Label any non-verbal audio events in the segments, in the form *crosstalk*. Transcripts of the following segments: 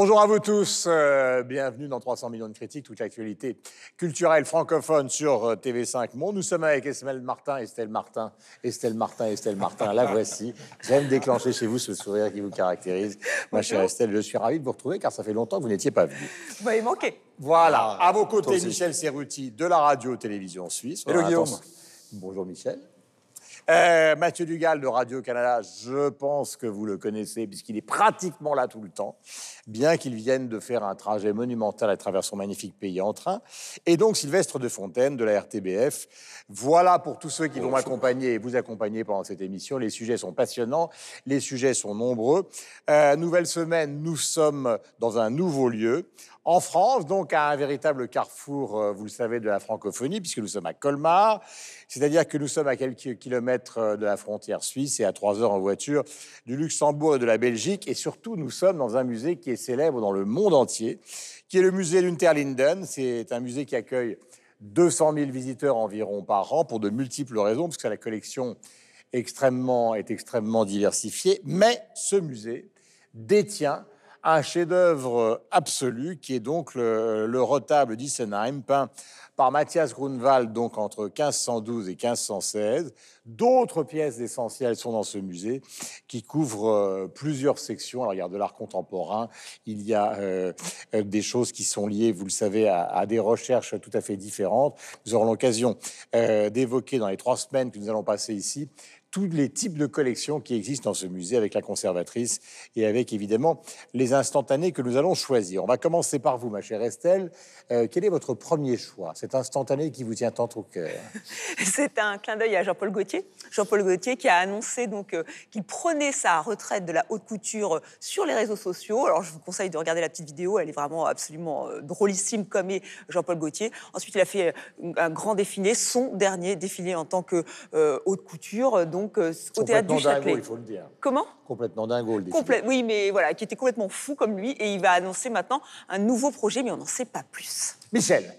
Bonjour à vous tous, euh, bienvenue dans 300 millions de critiques, toute l'actualité culturelle francophone sur euh, TV5 Monde. Nous sommes avec Estelle Martin, Estelle Martin, Estelle Martin, Estelle Martin, la voici. J'aime déclencher chez vous ce sourire qui vous caractérise. Ma chère Estelle, je suis ravi de vous retrouver car ça fait longtemps que vous n'étiez pas venue. Vous m'avez manqué. Voilà, Ah, à vos côtés. Michel Serruti de la radio-télévision suisse. Hello, Voilà, Guillaume. Bonjour Michel. Euh, Mathieu Dugal de Radio-Canada, je pense que vous le connaissez puisqu'il est pratiquement là tout le temps, bien qu'il vienne de faire un trajet monumental à travers son magnifique pays en train. Et donc Sylvestre de Fontaine de la RTBF. Voilà pour tous ceux qui vont m'accompagner et vous accompagner pendant cette émission. Les sujets sont passionnants, les sujets sont nombreux. Euh, nouvelle semaine, nous sommes dans un nouveau lieu. En France, donc à un véritable carrefour, euh, vous le savez, de la francophonie, puisque nous sommes à Colmar. C'est-à-dire que nous sommes à quelques kilomètres euh, de la frontière suisse et à trois heures en voiture du Luxembourg et de la Belgique. Et surtout, nous sommes dans un musée qui est célèbre dans le monde entier, qui est le musée Lunterlinden. C'est un musée qui accueille 200 000 visiteurs environ par an pour de multiples raisons, parce la collection extrêmement, est extrêmement diversifiée. Mais ce musée détient un chef-d'œuvre absolu qui est donc le, le retable d'Issenheim, peint par Matthias Grunwald donc entre 1512 et 1516. D'autres pièces essentielles sont dans ce musée qui couvre euh, plusieurs sections. Alors, il y a de l'art contemporain, il y a euh, des choses qui sont liées, vous le savez, à, à des recherches tout à fait différentes. Nous aurons l'occasion euh, d'évoquer dans les trois semaines que nous allons passer ici tous les types de collections qui existent dans ce musée avec la conservatrice et avec évidemment les instantanés que nous allons choisir. On va commencer par vous, ma chère Estelle. Euh, quel est votre premier choix, cet instantané qui vous tient tant au cœur *laughs* C'est un clin d'œil à Jean-Paul Gaultier. Jean-Paul Gaultier qui a annoncé donc euh, qu'il prenait sa retraite de la haute couture euh, sur les réseaux sociaux. Alors je vous conseille de regarder la petite vidéo, elle est vraiment absolument euh, drôlissime comme est Jean-Paul Gaultier. Ensuite, il a fait un grand défilé, son dernier défilé en tant que haute couture, donc au théâtre Complètement du dingo, Châtelet. il faut le dire. Comment? Complètement dingo, le défilé. Oui, mais voilà, qui était complètement fou comme lui, et il va annoncer maintenant un nouveau projet, mais on n'en sait pas plus. Michel,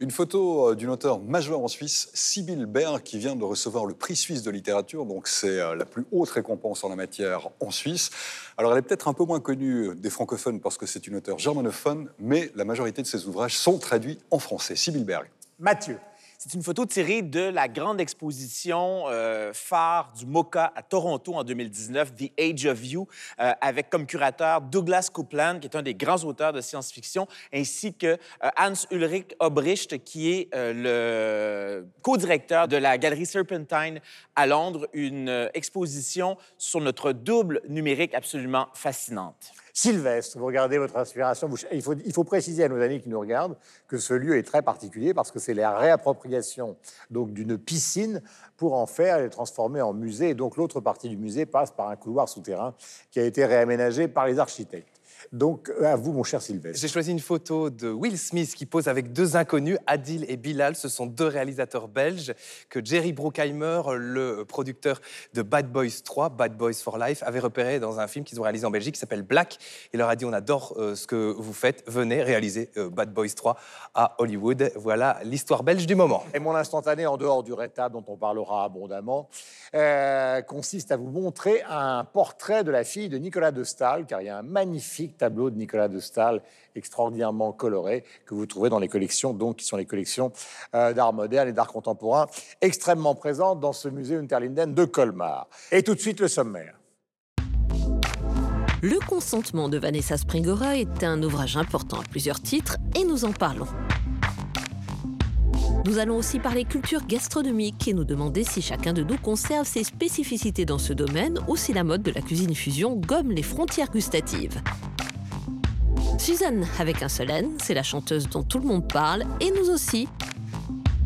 Une photo euh, d'une auteure majeure en Suisse, Sibylle Berg, qui vient de recevoir le prix suisse de littérature. Donc, c'est euh, la plus haute récompense en la matière en Suisse. Alors, elle est peut-être un peu moins connue des francophones parce que c'est une auteure germanophone, mais la majorité de ses ouvrages sont traduits en français. Sibylle Berg. Mathieu, C'est une photo tirée de la grande exposition euh, phare du MoCA à Toronto en 2019, The Age of You, euh, avec comme curateur Douglas Coupland, qui est un des grands auteurs de science-fiction, ainsi que euh, Hans-Ulrich Obricht, qui est le co-directeur de la Galerie Serpentine à Londres, une exposition sur notre double numérique absolument fascinante. Sylvestre, vous regardez votre inspiration. il, faut, préciser à nos amis qui nous regardent que ce lieu est très particulier parce que c'est la réappropriation donc d'une piscine pour en faire et transformer en musée. Et donc l'autre partie du musée passe par un couloir souterrain qui a été réaménagé par les architectes. Donc à vous, mon cher Sylvestre. J'ai choisi une photo de Will Smith qui pose avec deux inconnus, Adil et Bilal. Ce sont deux réalisateurs belges que Jerry Bruckheimer, le producteur de Bad Boys 3, Bad Boys for Life, avait repéré dans un film qu'ils ont réalisé en Belgique qui s'appelle Black. Il leur a dit On adore euh, ce que vous faites, venez réaliser euh, Bad Boys 3 à Hollywood. Voilà l'histoire belge du moment. Et mon instantané, en dehors du rétable dont on parlera abondamment, euh, consiste à vous montrer un portrait de la fille de Nicolas de Staël, car il y a un magnifique tableau de Nicolas de Staël extraordinairement coloré que vous trouvez dans les collections, donc qui sont les collections euh, d'art moderne et d'art contemporain, extrêmement présentes dans ce musée Unterlinden de Colmar. Et tout de suite le sommaire. Le consentement de Vanessa Springora est un ouvrage important à plusieurs titres et nous en parlons. Nous allons aussi parler culture gastronomique et nous demander si chacun de nous conserve ses spécificités dans ce domaine ou si la mode de la cuisine fusion gomme les frontières gustatives. Suzanne avec un seul N, c'est la chanteuse dont tout le monde parle et nous aussi.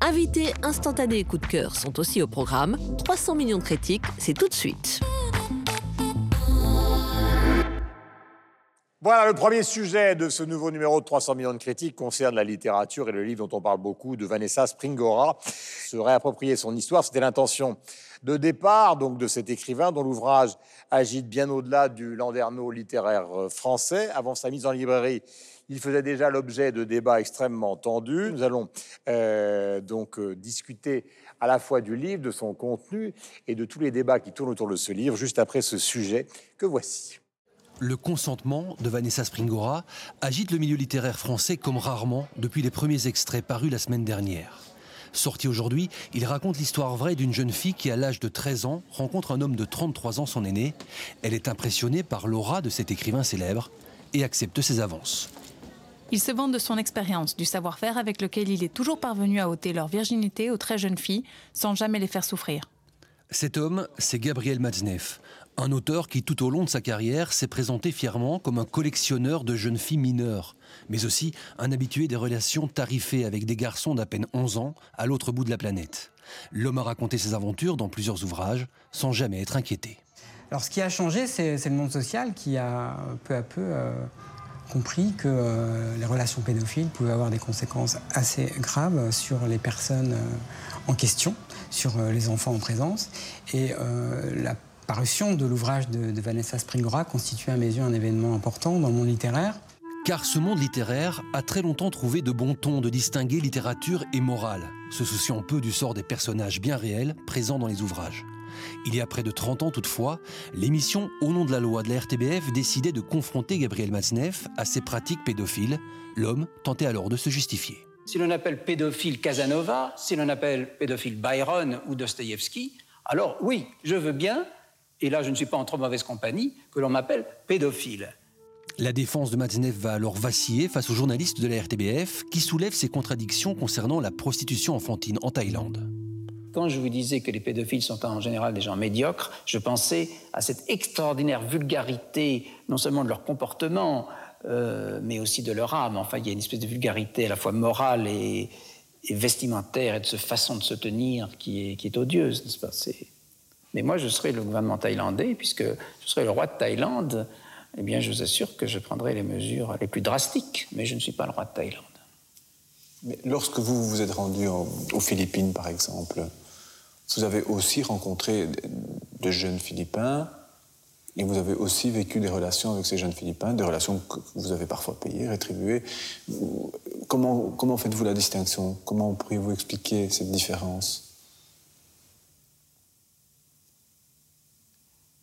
Invités instantanés et coup de cœur sont aussi au programme. 300 millions de critiques, c'est tout de suite. Voilà, le premier sujet de ce nouveau numéro de 300 millions de critiques concerne la littérature et le livre dont on parle beaucoup de Vanessa Springora. Se réapproprier son histoire, c'était l'intention de départ donc de cet écrivain dont l'ouvrage agite bien au-delà du landerneau littéraire euh, français. Avant sa mise en librairie, il faisait déjà l'objet de débats extrêmement tendus. Nous allons euh, donc euh, discuter à la fois du livre, de son contenu et de tous les débats qui tournent autour de ce livre, juste après ce sujet que voici. Le consentement de Vanessa Springora agite le milieu littéraire français comme rarement depuis les premiers extraits parus la semaine dernière. Sorti aujourd'hui, il raconte l'histoire vraie d'une jeune fille qui, à l'âge de 13 ans, rencontre un homme de 33 ans, son aîné. Elle est impressionnée par l'aura de cet écrivain célèbre et accepte ses avances. Il se vante de son expérience, du savoir-faire avec lequel il est toujours parvenu à ôter leur virginité aux très jeunes filles, sans jamais les faire souffrir. Cet homme, c'est Gabriel Matzneff, un auteur qui, tout au long de sa carrière, s'est présenté fièrement comme un collectionneur de jeunes filles mineures, mais aussi un habitué des relations tarifées avec des garçons d'à peine 11 ans à l'autre bout de la planète. L'homme a raconté ses aventures dans plusieurs ouvrages, sans jamais être inquiété. Alors ce qui a changé, c'est le monde social qui a peu à peu euh, compris que euh, les relations pédophiles pouvaient avoir des conséquences assez graves sur les personnes euh, en question, sur les enfants en présence. Et la parution de l'ouvrage de, Vanessa Springora constitue à mes yeux un événement important dans le monde littéraire. Car ce monde littéraire a très longtemps trouvé de bon ton de distinguer littérature et morale, se souciant peu du sort des personnages bien réels présents dans les ouvrages. Il y a près de 30 ans toutefois, l'émission Au nom de la loi de la RTBF décidait de confronter Gabriel Matzneff à ses pratiques pédophiles. L'homme tentait alors de se justifier. Si l'on appelle pédophile Casanova, si l'on appelle pédophile Byron ou Dostoïevski, alors oui, je veux bien, et là je ne suis pas en trop mauvaise compagnie, que l'on m'appelle pédophile. La défense de Matzneff va alors vaciller face aux journalistes de la RTBF qui soulèvent ces contradictions concernant la prostitution enfantine en Thaïlande. Quand je vous disais que les pédophiles sont en général des gens médiocres, je pensais à cette extraordinaire vulgarité, non seulement de leur comportement, euh, mais aussi de leur âme. Enfin, il y a une espèce de vulgarité à la fois morale et, vestimentaire et de cette façon de se tenir qui est, qui est odieuse, n'est-ce pas? Mais moi, je serais le gouvernement thaïlandais, puisque je serais le roi de Thaïlande, eh bien, je vous assure que je prendrai les mesures les plus drastiques, mais je ne suis pas le roi de Thaïlande. Mais lorsque vous vous êtes rendu aux Philippines, par exemple, vous avez aussi rencontré de jeunes Philippins et vous avez aussi vécu des relations avec ces jeunes Philippins, des relations que vous avez parfois payées, rétribuées. Comment faites-vous la distinction? Comment pourriez-vous expliquer cette différence?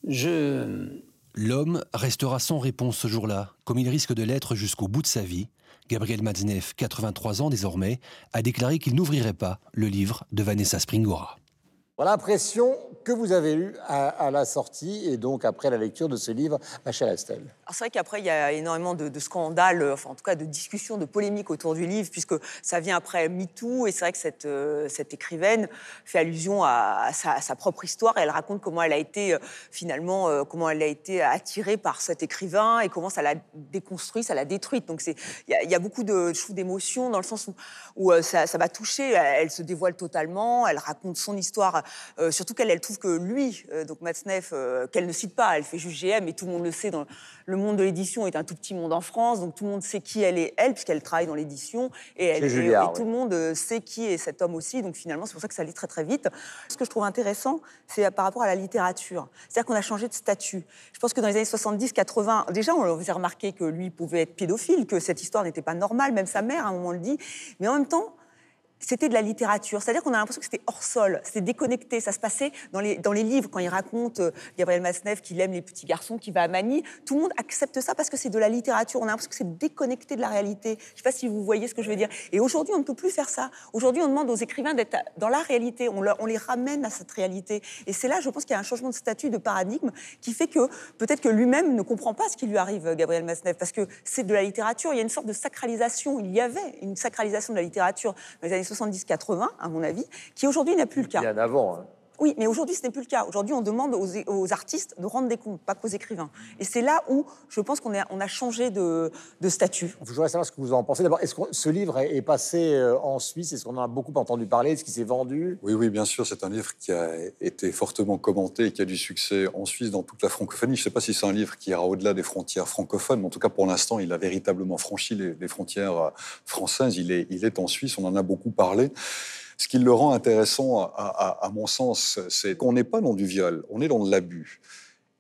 Je... L'homme restera sans réponse ce jour-là, comme il risque de l'être jusqu'au bout de sa vie. Gabriel Matzneff, 83 ans désormais, a déclaré qu'il n'ouvrirait pas le livre de Vanessa Springora. Voilà l'impression que vous avez eue à, la sortie et donc après la lecture de ce livre, Rachel Astel. C'est vrai qu'après, il y a énormément de, scandales, enfin en tout cas de discussions, de polémiques autour du livre, puisque ça vient après MeToo, et c'est vrai que cette, euh, écrivaine fait allusion à, sa, propre histoire, et elle raconte comment elle a été euh, finalement, euh, comment elle a été attirée par cet écrivain, et comment ça l'a déconstruit, ça l'a détruite. Donc il y, a beaucoup de d'émotions dans le sens où, ça, ça va toucher, elle se dévoile totalement, elle raconte son histoire surtout qu'elle, elle trouve que lui, euh, donc Matzneff, euh, qu'elle ne cite pas, elle fait juge GM, et tout le monde le sait, dans le monde de l'édition est un tout petit monde en France, donc tout le monde sait qui elle est, elle, puisqu'elle travaille dans l'édition, et, elle, et, tout le monde sait qui est cet homme aussi, donc finalement, c'est pour ça que ça lit très très vite. Ce que je trouve intéressant, c'est par rapport à la littérature. C'est-à-dire qu'on a changé de statut. Je pense que dans les années 70-80, déjà, on faisait remarquer que lui pouvait être pédophile, que cette histoire n'était pas normale, même sa mère, à un moment, le dit, mais en même temps, c'était de la littérature. C'est-à-dire qu'on a l'impression que c'était hors sol, c'était déconnecté. Ça se passait dans les, dans les livres, quand il raconte euh, Gabriel Masneff qu'il aime les petits garçons, qu'il va à Manille. Tout le monde accepte ça parce que c'est de la littérature. On a l'impression que c'est déconnecté de la réalité. Je ne sais pas si vous voyez ce que je veux dire. Et aujourd'hui, on ne peut plus faire ça. Aujourd'hui, on demande aux écrivains d'être dans la réalité. On, les ramène à cette réalité. Et c'est là, je pense qu'il y a un changement de statut, de paradigme, qui fait que peut-être que lui-même ne comprend pas ce qui lui arrive, Gabriel Masneff, parce que c'est de la littérature. Il y a une sorte de sacralisation. Il y avait une sacralisation de la littérature 70-80, à mon avis, qui aujourd'hui n'a plus le cas. Bien avant. Hein. Oui, mais aujourd'hui, ce n'est plus le cas. Aujourd'hui, on demande aux, artistes de rendre des comptes, pas qu'aux écrivains. Et c'est là où je pense qu'on a, on a changé de, statut. Je voudrais savoir ce que vous en pensez. D'abord, est-ce que ce livre est passé euh, en Suisse? Est-ce qu'on en a beaucoup entendu parler? Est-ce qu'il s'est vendu? Oui, oui, bien sûr. C'est un livre qui a été fortement commenté et qui a du succès en Suisse, dans toute la francophonie. Je ne sais pas si c'est un livre qui ira au-delà des frontières francophones, mais en tout cas, pour l'instant, il a véritablement franchi les, frontières euh, françaises. Il est, il est en Suisse, on en a beaucoup parlé. Qui le rend intéressant, à, mon sens, c'est qu'on n'est pas dans du viol, on est dans de l'abus.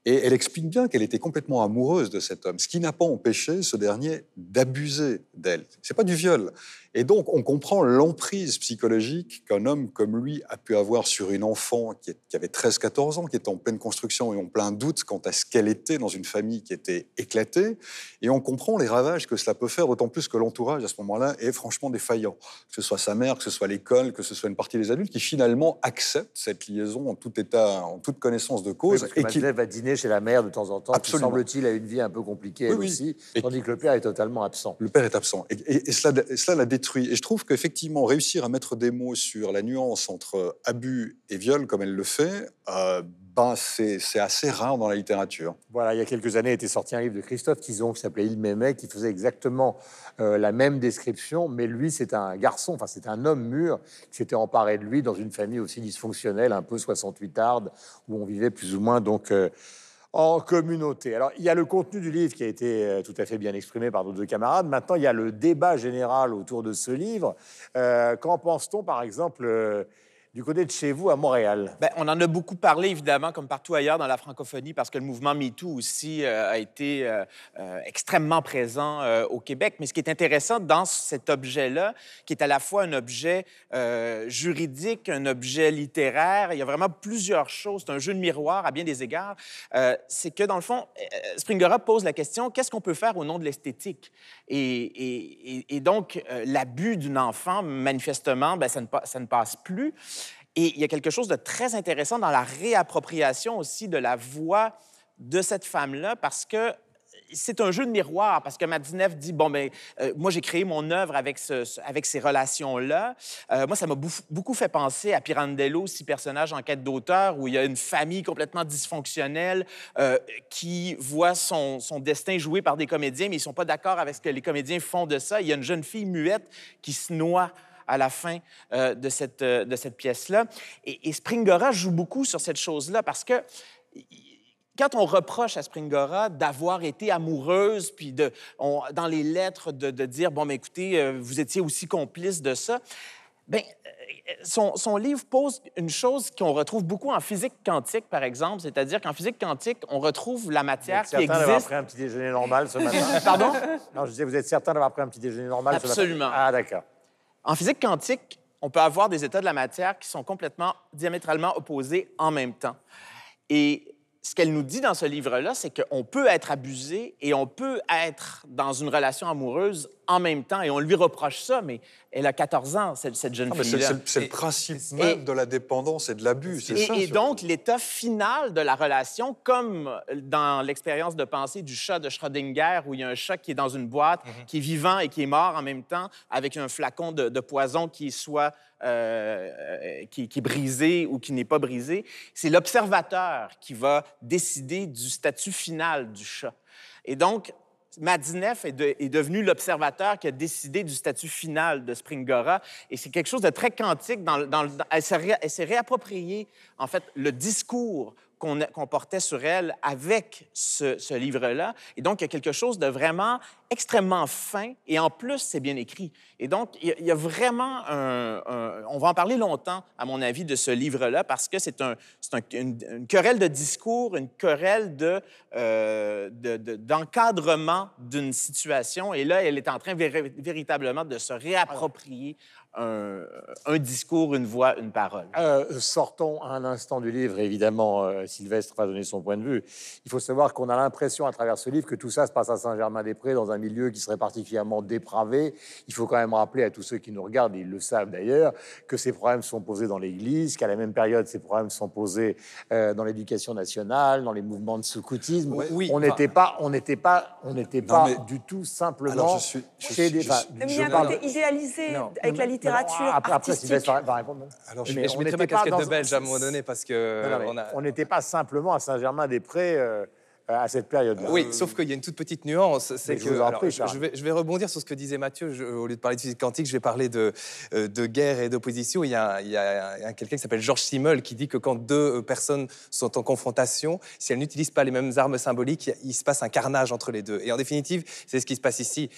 Et elle explique bien qu'elle était complètement amoureuse de cet homme, ce qui n'a pas empêché ce dernier d'abuser d'elle. C'est pas du viol. Et donc, on comprend l'emprise psychologique qu'un homme comme lui a pu avoir sur une enfant qui, qui avait 13-14 ans, qui était en pleine construction et en plein doute quant à ce qu'elle était dans une famille qui était éclatée. Et on comprend les ravages que cela peut faire, d'autant plus que l'entourage, à ce moment-là, est franchement défaillant. Que ce soit sa mère, que ce soit l'école, que ce soit une partie des adultes, qui finalement acceptent cette liaison en tout état, en toute connaissance de cause. Oui, parce que et va dîner chez la mère de temps en temps, Absolument. qui semble-t-il a une vie un peu compliquée elle aussi, tandis que le père est totalement absent. Le père est absent. Et, et cela, cela la Et je trouve qu'effectivement, réussir à mettre des mots sur la nuance entre abus et viol, comme elle le fait, euh, ben c'est assez rare dans la littérature. Voilà, il y a quelques années était sorti un livre de Christophe Tison qui s'appelait Il m'aimait, qui faisait exactement euh, la même description, mais lui, c'est un garçon, enfin c'est un homme mûr qui s'était emparé de lui dans une famille aussi dysfonctionnelle, un peu 68 arde, où on vivait plus ou moins donc... Euh, en communauté. Alors, il y a le contenu du livre qui a été euh, tout à fait bien exprimé par nos deux camarades. Maintenant, il y a le débat général autour de ce livre. Euh, qu'en pense-t-on, par exemple, euh, du côté de chez vous à Montréal? Bien, on en a beaucoup parlé, évidemment, comme partout ailleurs dans la francophonie, parce que le mouvement MeToo aussi euh, a été euh, euh, extrêmement présent au Québec. Mais ce qui est intéressant dans cet objet-là, qui est à la fois un objet juridique, un objet littéraire, il y a vraiment plusieurs choses. C'est un jeu de miroir à bien des égards. c'est que, dans le fond, Springora pose la question qu'est-ce qu'on peut faire au nom de l'esthétique? Et, donc, l'abus d'une enfant, manifestement, bien, ça ne passe plus. Et il y a quelque chose de très intéressant dans la réappropriation aussi de la voix de cette femme-là, parce que c'est un jeu de miroir parce que Madinev dit bon ben euh, moi j'ai créé mon œuvre avec ce, avec ces relations là. Euh, moi ça m'a beaucoup fait penser à Pirandello, six personnages en quête d'auteur où il y a une famille complètement dysfonctionnelle euh, qui voit son, son, destin joué par des comédiens mais ils sont pas d'accord avec ce que les comédiens font de ça. Il y a une jeune fille muette qui se noie à la fin euh, de cette, euh, de cette pièce-là. Et, Springora joue beaucoup sur cette chose-là parce que quand on reproche à Springora d'avoir été amoureuse, puis de, dans les lettres de, dire, bon, mais écoutez, euh, vous étiez aussi complice de ça, bien, son, son, livre pose une chose qu'on retrouve beaucoup en physique quantique, par exemple, c'est-à-dire qu'en physique quantique, on retrouve la matière qui existe. Vous êtes d'avoir pris un petit déjeuner normal ce matin? *laughs* Pardon? Non, je disais, vous êtes certain d'avoir pris un petit déjeuner normal Absolument. ce matin? Absolument. Ah, d'accord. En physique quantique, on peut avoir des états de la matière qui sont complètement diamétralement opposés en même temps. Et ce qu'elle nous dit dans ce livre-là, c'est qu'on peut être abusé et on peut être dans une relation amoureuse en même temps. Et on lui reproche ça, mais elle a 14 ans, cette, cette jeune ah, fille-là. C'est le principe même de la dépendance et de l'abus, c'est ça. Et donc, l'état final de la relation, comme dans l'expérience de pensée du chat de Schrödinger, où il y a un chat qui est dans une boîte, mhm. qui est vivant et qui est mort en même temps, avec un flacon de, de poison qui est soit euh, qui, qui, est brisé ou qui n'est pas brisé, c'est l'observateur qui va décider du statut final du chat. Et donc, Madinef est, devenu l'observateur qui a décidé du statut final de Springora. Et c'est quelque chose de très quantique. Elle s'est réappropriée, en fait, le discours qu'on portait sur elle avec ce, livre-là. Et donc, il y a quelque chose de vraiment extrêmement fin et en plus, c'est bien écrit. Et donc, il y a vraiment un, On va en parler longtemps, à mon avis, de ce livre-là parce que c'est un, une, querelle de discours, une querelle euh, d'encadrement de, d'une situation. Et là, elle est en train véritablement de se réapproprier un, discours, une voix, une parole. Euh, sortons un instant du livre. Évidemment, euh, Sylvestre va donner son point de vue. Il faut savoir qu'on a l'impression, à travers ce livre, que tout ça se passe à Saint-Germain-des-Prés, dans un milieu qui serait particulièrement dépravé. Il faut quand même rappeler à tous ceux qui nous regardent, ils le savent d'ailleurs, que ces problèmes sont posés dans l'Église, qu'à la même période, ces problèmes sont posés euh, dans l'éducation nationale, dans les mouvements de scoutisme. Oui, on n'était pas, on n'était pas, on n'était pas du tout simplement Alors, je suis, chez des. idéalisé avec la littérature littérature après, après Sylvestre va, répondre. Alors, je, mais je mettrai ma casquette de belge à un moment donné parce que... on n'était pas simplement à Saint-Germain-des-Prés... Euh, euh, à cette période-là. Oui, sauf qu'il y a une toute petite nuance. C'est que je, vais, je, vais, rebondir sur ce que disait Mathieu. au lieu de parler de physique quantique, je vais parler de, euh, de guerre et d'opposition. Il y a, quelqu'un qui s'appelle Georges Simmel qui dit que quand deux euh, personnes sont en confrontation, si elles n'utilisent pas les mêmes armes symboliques, il se passe un carnage entre les deux. Et en définitive, c'est ce qui se passe ici.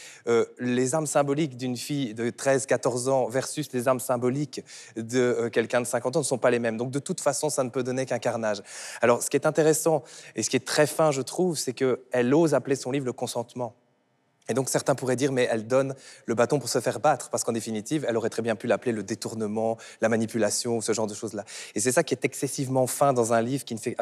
les armes symboliques d'une fille de 13-14 ans versus les armes symboliques de quelqu'un de 50 ans ne sont pas les mêmes. Donc de toute façon, ça ne peut donner qu'un carnage. Alors ce qui est intéressant et ce qui est très fin, je je trouve, c'est qu'elle ose appeler son livre le consentement. Et donc certains pourraient dire, mais elle donne le bâton pour se faire battre, parce qu'en définitive, elle aurait très bien pu l'appeler le détournement, la manipulation, ce genre de choses-là. Et c'est ça qui est excessivement fin dans un livre qui ne fait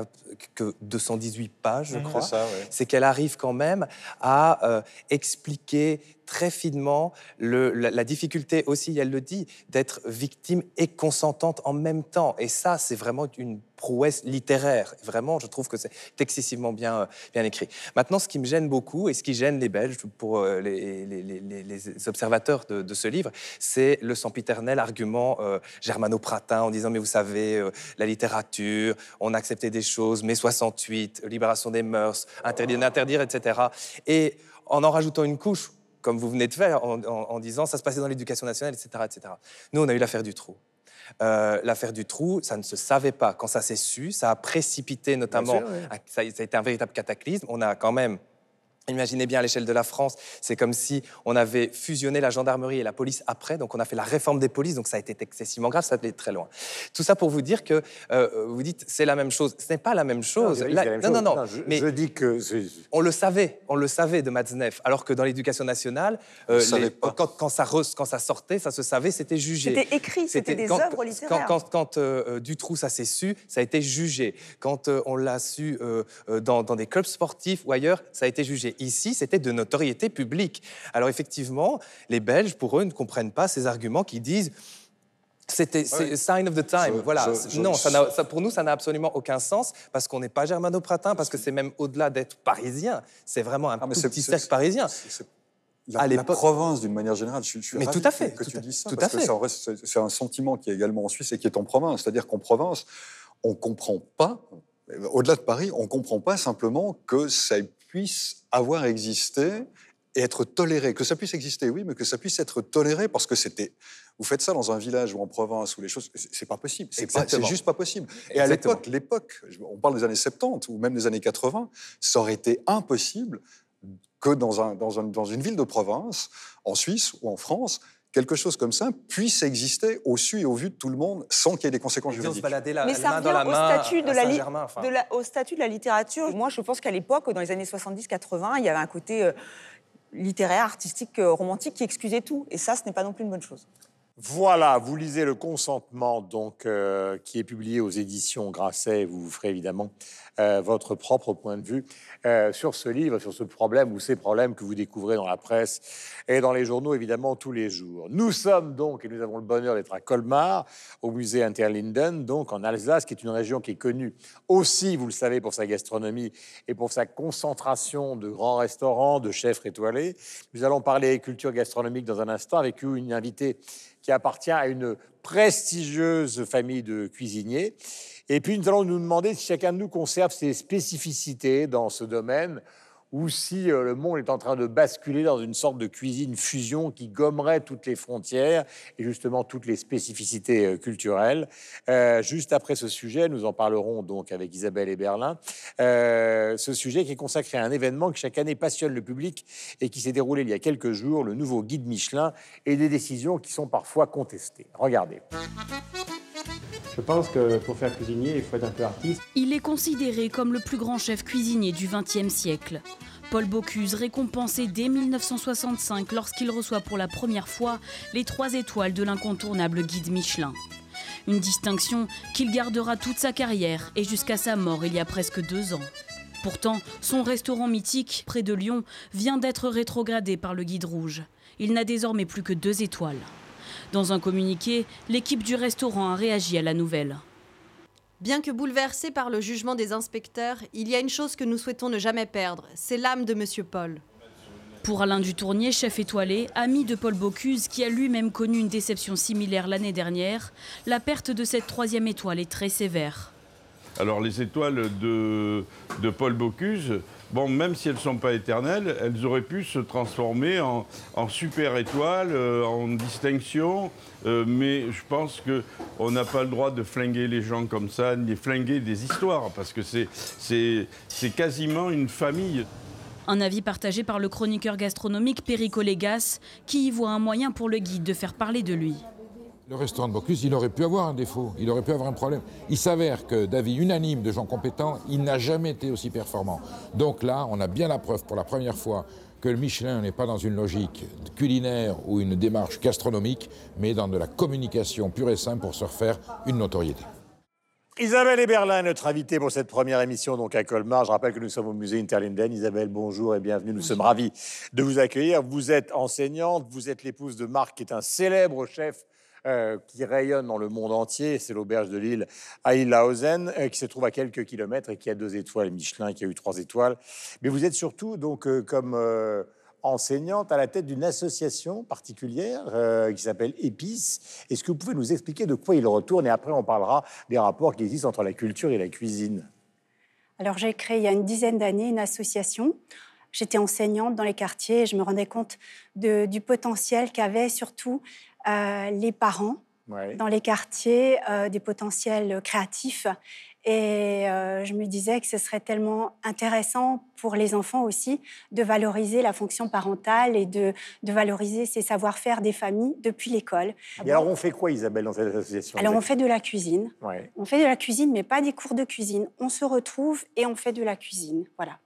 que 218 pages, je Mhm. crois. C'est ça, ouais. C'est qu'elle arrive quand même à euh, expliquer très finement la, difficulté aussi, elle le dit, d'être victime et consentante en même temps. Et ça, c'est vraiment une prouesse littéraire. Vraiment, je trouve que c'est excessivement bien, euh, écrit. Maintenant, ce qui me gêne beaucoup et ce qui gêne les Belges, pour euh, les, observateurs de, ce livre, c'est le sempiternel argument euh, germano-pratin en disant, mais vous savez, euh, la littérature, on a accepté des choses, mai 68, libération des mœurs, interdire d'interdire, etc. Et en en rajoutant une couche, comme vous venez de faire, en, en- en disant, ça se passait dans l'éducation nationale, etc., etc. Nous, on a eu l'affaire du trou. Euh, L'affaire du trou, ça ne se savait pas. Quand ça s'est su, ça a précipité notamment, sûr, oui. ça a été un véritable cataclysme. On a quand même Imaginez bien à l'échelle de la France, c'est comme si on avait fusionné la gendarmerie et la police après, donc on a fait la réforme des polices, donc ça a été excessivement grave, ça allait très loin. Tout ça pour vous dire que euh, vous dites c'est la même chose, ce n'est pas la même chose. Non, la même non, non, je, mais je dis que on le savait, on le savait de Matzneff, alors que dans l'éducation nationale, On le euh, les- quand, quand ça re- quand ça sortait, ça se savait, c'était jugé. C'était écrit, c'était des quand- œuvres quand- littéraires. Quand, quand, euh, euh, Dutroux, ça s'est su, ça a été jugé. Quand euh, on l'a su dans, dans des clubs sportifs ou ailleurs, ça a été jugé. Ici, c'était de notoriété publique. Alors effectivement, les Belges, pour eux, ne comprennent pas ces arguments qui disent c'était c'est Ouais. sign of the time. Je- voilà. je- je- non, ça pour nous, ça n'a absolument aucun sens parce qu'on n'est pas germano-pratin, parce que c'est même au-delà d'être parisien. C'est vraiment un Ah, tout c'est- petit c'est- cercle parisien. c'est- c'est- La, À la l'époque- Provence, d'une manière générale, je, je suis Mais ravi tout à fait, que, que tout tu dises ça, tout parce à que fait. c'est c'est c'est un sentiment qui est également en Suisse et qui est en province. C'est-à-dire qu'en province, on ne comprend pas, au-delà de Paris, on ne comprend pas simplement que ça puisse avoir existé et être toléré. Que ça puisse exister, oui, mais que ça puisse être toléré parce que c'était... Vous faites ça dans un village ou en province où les choses... C'est pas possible. C'est juste pas possible. Et à l'époque, l'époque, on parle des années 70 ou même des années 80, ça aurait été impossible que dans, un, dans, un- dans une ville de province, en Suisse ou en France, quelque chose comme ça puisse exister au su et au vu de tout le monde sans qu'il y ait des conséquences Et on se juridiques. baladait la, Mais la ça main dans la revient au main statut de à la li- Saint-Germain, enfin. de la- au statut de la littérature. Moi, je pense qu'à l'époque, dans les années 70-80, il y avait un côté euh, littéraire, artistique, euh, romantique qui excusait tout. Et ça, ce n'est pas non plus une bonne chose. Voilà, vous lisez Le Consentement, donc, euh, qui est publié aux éditions Grasset. Vous vous ferez évidemment euh, votre propre point de vue euh, sur ce livre, sur ce problème ou ces problèmes que vous découvrez dans la presse et dans les journaux, évidemment, tous les jours. Nous sommes donc, et nous avons le bonheur d'être à Colmar, au musée Interlinden, donc en Alsace, qui est une région qui est connue aussi, vous le savez, pour sa gastronomie et pour sa concentration de grands restaurants, de chefs étoilés. Nous allons parler culture gastronomique dans un instant avec une invitée qui appartient à une prestigieuse famille de cuisiniers. Et puis, nous allons nous demander si chacun de nous conserve ses spécificités dans ce domaine ou si euh, le monde est en train de basculer dans une sorte de cuisine fusion qui gommerait toutes les frontières et justement toutes les spécificités euh, culturelles. Euh, juste après ce sujet, nous en parlerons donc avec Isabelle et Berlin. Ce sujet qui est consacré à un événement qui chaque année passionne le public et qui s'est déroulé il y a quelques jours, le nouveau guide Michelin et des décisions qui sont parfois contestées. Regardez. Je pense que pour faire cuisinier, il faut être un peu artiste. Il est considéré comme le plus grand chef cuisinier du XXe siècle. Paul Bocuse, récompensé dès 1965 lorsqu'il reçoit pour la première fois les trois étoiles de l'incontournable guide Michelin. Une distinction qu'il gardera toute sa carrière et jusqu'à sa mort il y a presque deux ans. Pourtant, son restaurant mythique, près de Lyon, vient d'être rétrogradé par le guide rouge. Il n'a désormais plus que deux étoiles. Dans un communiqué, l'équipe du restaurant a réagi à la nouvelle. Bien que bouleversé par le jugement des inspecteurs, il y a une chose que nous souhaitons ne jamais perdre, c'est l'âme de Monsieur Paul. Pour Alain Dutournier, chef étoilé, ami de Paul Bocuse, qui a lui-même connu une déception similaire l'année dernière, la perte de cette troisième étoile est très sévère. Alors les étoiles de, de Paul Bocuse, bon, même si elles ne sont pas éternelles, elles auraient pu se transformer en, super étoiles, euh, en distinction, euh, mais je pense qu'on n'a pas le droit de flinguer les gens comme ça, ni flinguer des histoires, parce que c'est- quasiment une famille. Un avis partagé par le chroniqueur gastronomique Perico Légas, qui y voit un moyen pour le guide de faire parler de lui. Le restaurant de Bocuse, il aurait pu avoir un défaut, il aurait pu avoir un problème. Il s'avère que d'avis unanime de gens compétents, il n'a jamais été aussi performant. Donc là, on a bien la preuve pour la première fois que le Michelin n'est pas dans une logique culinaire ou une démarche gastronomique, mais dans de la communication pure et simple pour se refaire une notoriété. Isabelle Eberlin, notre invitée pour cette première émission donc à Colmar. Je rappelle que nous sommes au musée Interlinden. Isabelle, bonjour et bienvenue. Nous sommes ravis de vous accueillir. Vous êtes enseignante, vous êtes l'épouse de Marc, qui est un célèbre chef euh, qui rayonne dans le monde entier. C'est l'auberge de l'île à Illhausen, euh, qui se trouve à quelques kilomètres et qui a deux étoiles Michelin, qui a eu trois étoiles. Mais vous êtes surtout donc euh, comme enseignante à la tête d'une association particulière qui s'appelle Épices. Est-ce que vous pouvez nous expliquer de quoi il retourne Et après, on parlera des rapports qui existent entre la culture et la cuisine? Alors j'ai créé il y a une dizaine d'années une association. J'étais enseignante dans les quartiers et je me rendais compte du potentiel qu'avaient surtout euh, les parents Ouais. dans les quartiers, euh, des potentiels créatifs. Et euh, je me disais que ce serait tellement intéressant pour les enfants aussi de valoriser la fonction parentale et de, de valoriser ces savoir-faire des familles depuis l'école. Et alors, on fait quoi, Isabelle, dans cette association Alors on fait de la cuisine. Ouais. On fait de la cuisine, mais pas des cours de cuisine. On se retrouve et on fait de la cuisine. Voilà.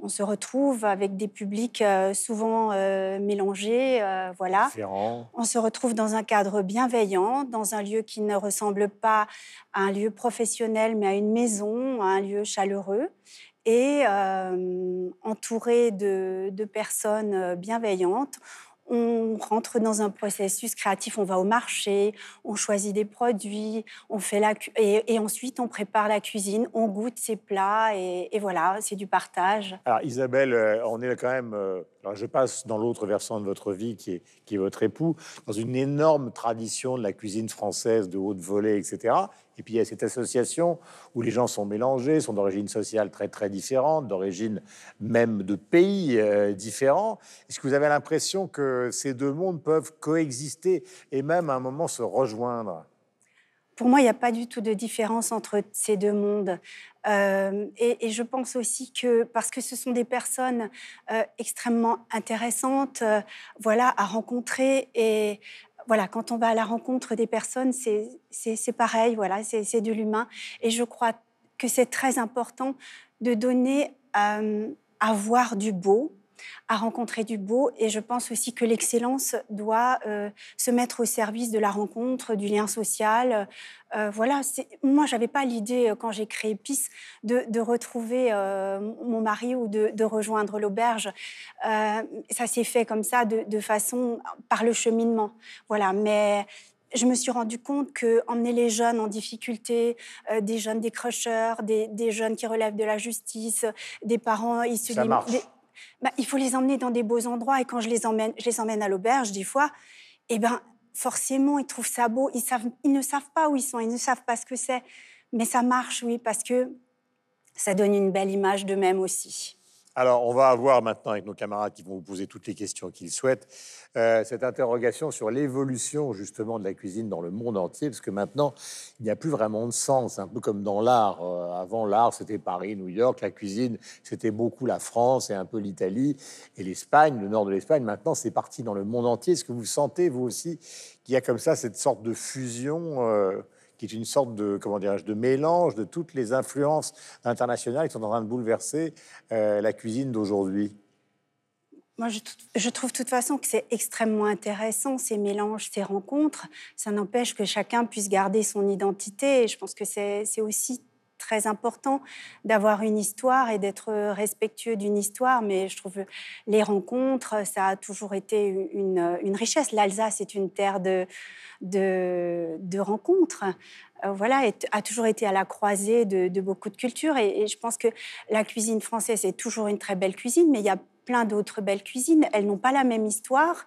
On se retrouve avec des publics euh, souvent euh, mélangés. euh, voilà. Différents. On se retrouve dans un cadre bienveillant, dans un lieu qui ne ressemble pas à un lieu professionnel, mais à une maison, à un lieu chaleureux. Et entouré de, personnes bienveillantes, on rentre dans un processus créatif, on va au marché, on choisit des produits, on fait la et, ensuite on prépare la cuisine, on goûte ses plats et, et voilà, c'est du partage. Alors Isabelle, on est quand même, alors je passe dans l'autre versant de votre vie qui est, votre époux, dans une énorme tradition de la cuisine française de haute volée, etc. Et puis il y a cette association où les gens sont mélangés, sont d'origine sociale très très différente, d'origine même de pays euh, différents. Est-ce que vous avez l'impression que ces deux mondes peuvent coexister et même à un moment se rejoindre? Pour moi, il n'y a pas du tout de différence entre ces deux mondes. Euh, et, je pense aussi que, parce que ce sont des personnes euh, extrêmement intéressantes, euh, voilà, à rencontrer. Et voilà, quand on va à la rencontre des personnes, c'est pareil, voilà, c'est de l'humain. Et je crois que c'est très important de donner à voir du beau, à rencontrer du beau. Et je pense aussi que l'excellence doit euh, se mettre au service de la rencontre, du lien social. Euh, voilà, c'est- moi, j'avais pas l'idée, euh, quand j'ai créé PIS, de, de retrouver euh, mon mari ou de, de rejoindre l'auberge. Ça s'est fait comme ça, de, de façon, par le cheminement. Voilà, mais je me suis rendu compte que emmener les jeunes en difficulté, euh, des jeunes décrocheurs, des, des jeunes qui relèvent de la justice, des parents issus Ça des- marche. des- bah, il faut les emmener dans des beaux endroits. Et quand je les emmène, je les emmène à l'auberge, des fois, eh ben, forcément, ils trouvent ça beau. Ils, ils ne savent pas où ils sont, ils ne savent pas ce que c'est. Mais ça marche, oui, parce que ça donne une belle image d'eux-mêmes aussi. Alors, on va avoir maintenant avec nos camarades qui vont vous poser toutes les questions qu'ils souhaitent, euh, cette interrogation sur l'évolution justement de la cuisine dans le monde entier, parce que maintenant, il n'y a plus vraiment de sens, un peu comme dans l'art. Euh, avant, l'art, c'était Paris, New York, la cuisine, c'était beaucoup la France et un peu l'Italie et l'Espagne, le nord de l'Espagne. Maintenant, c'est parti dans le monde entier. Est-ce que vous sentez, vous aussi, qu'il y a comme ça cette sorte de fusion euh, qui est une sorte de, comment dirais-je, de mélange de toutes les influences internationales qui sont en train de bouleverser euh, la cuisine d'aujourd'hui. Moi, je, trouve de toute façon que c'est extrêmement intéressant, ces mélanges, ces rencontres. Ça n'empêche que chacun puisse garder son identité. Et je pense que c'est aussi très important d'avoir une histoire et d'être respectueux d'une histoire. Mais je trouve les rencontres, ça a toujours été une, richesse. L'Alsace est une terre de, rencontres. Euh, voilà, a toujours été à la croisée de, beaucoup de cultures. Et je pense que la cuisine française est toujours une très belle cuisine, mais il y a plein d'autres belles cuisines. Elles n'ont pas la même histoire.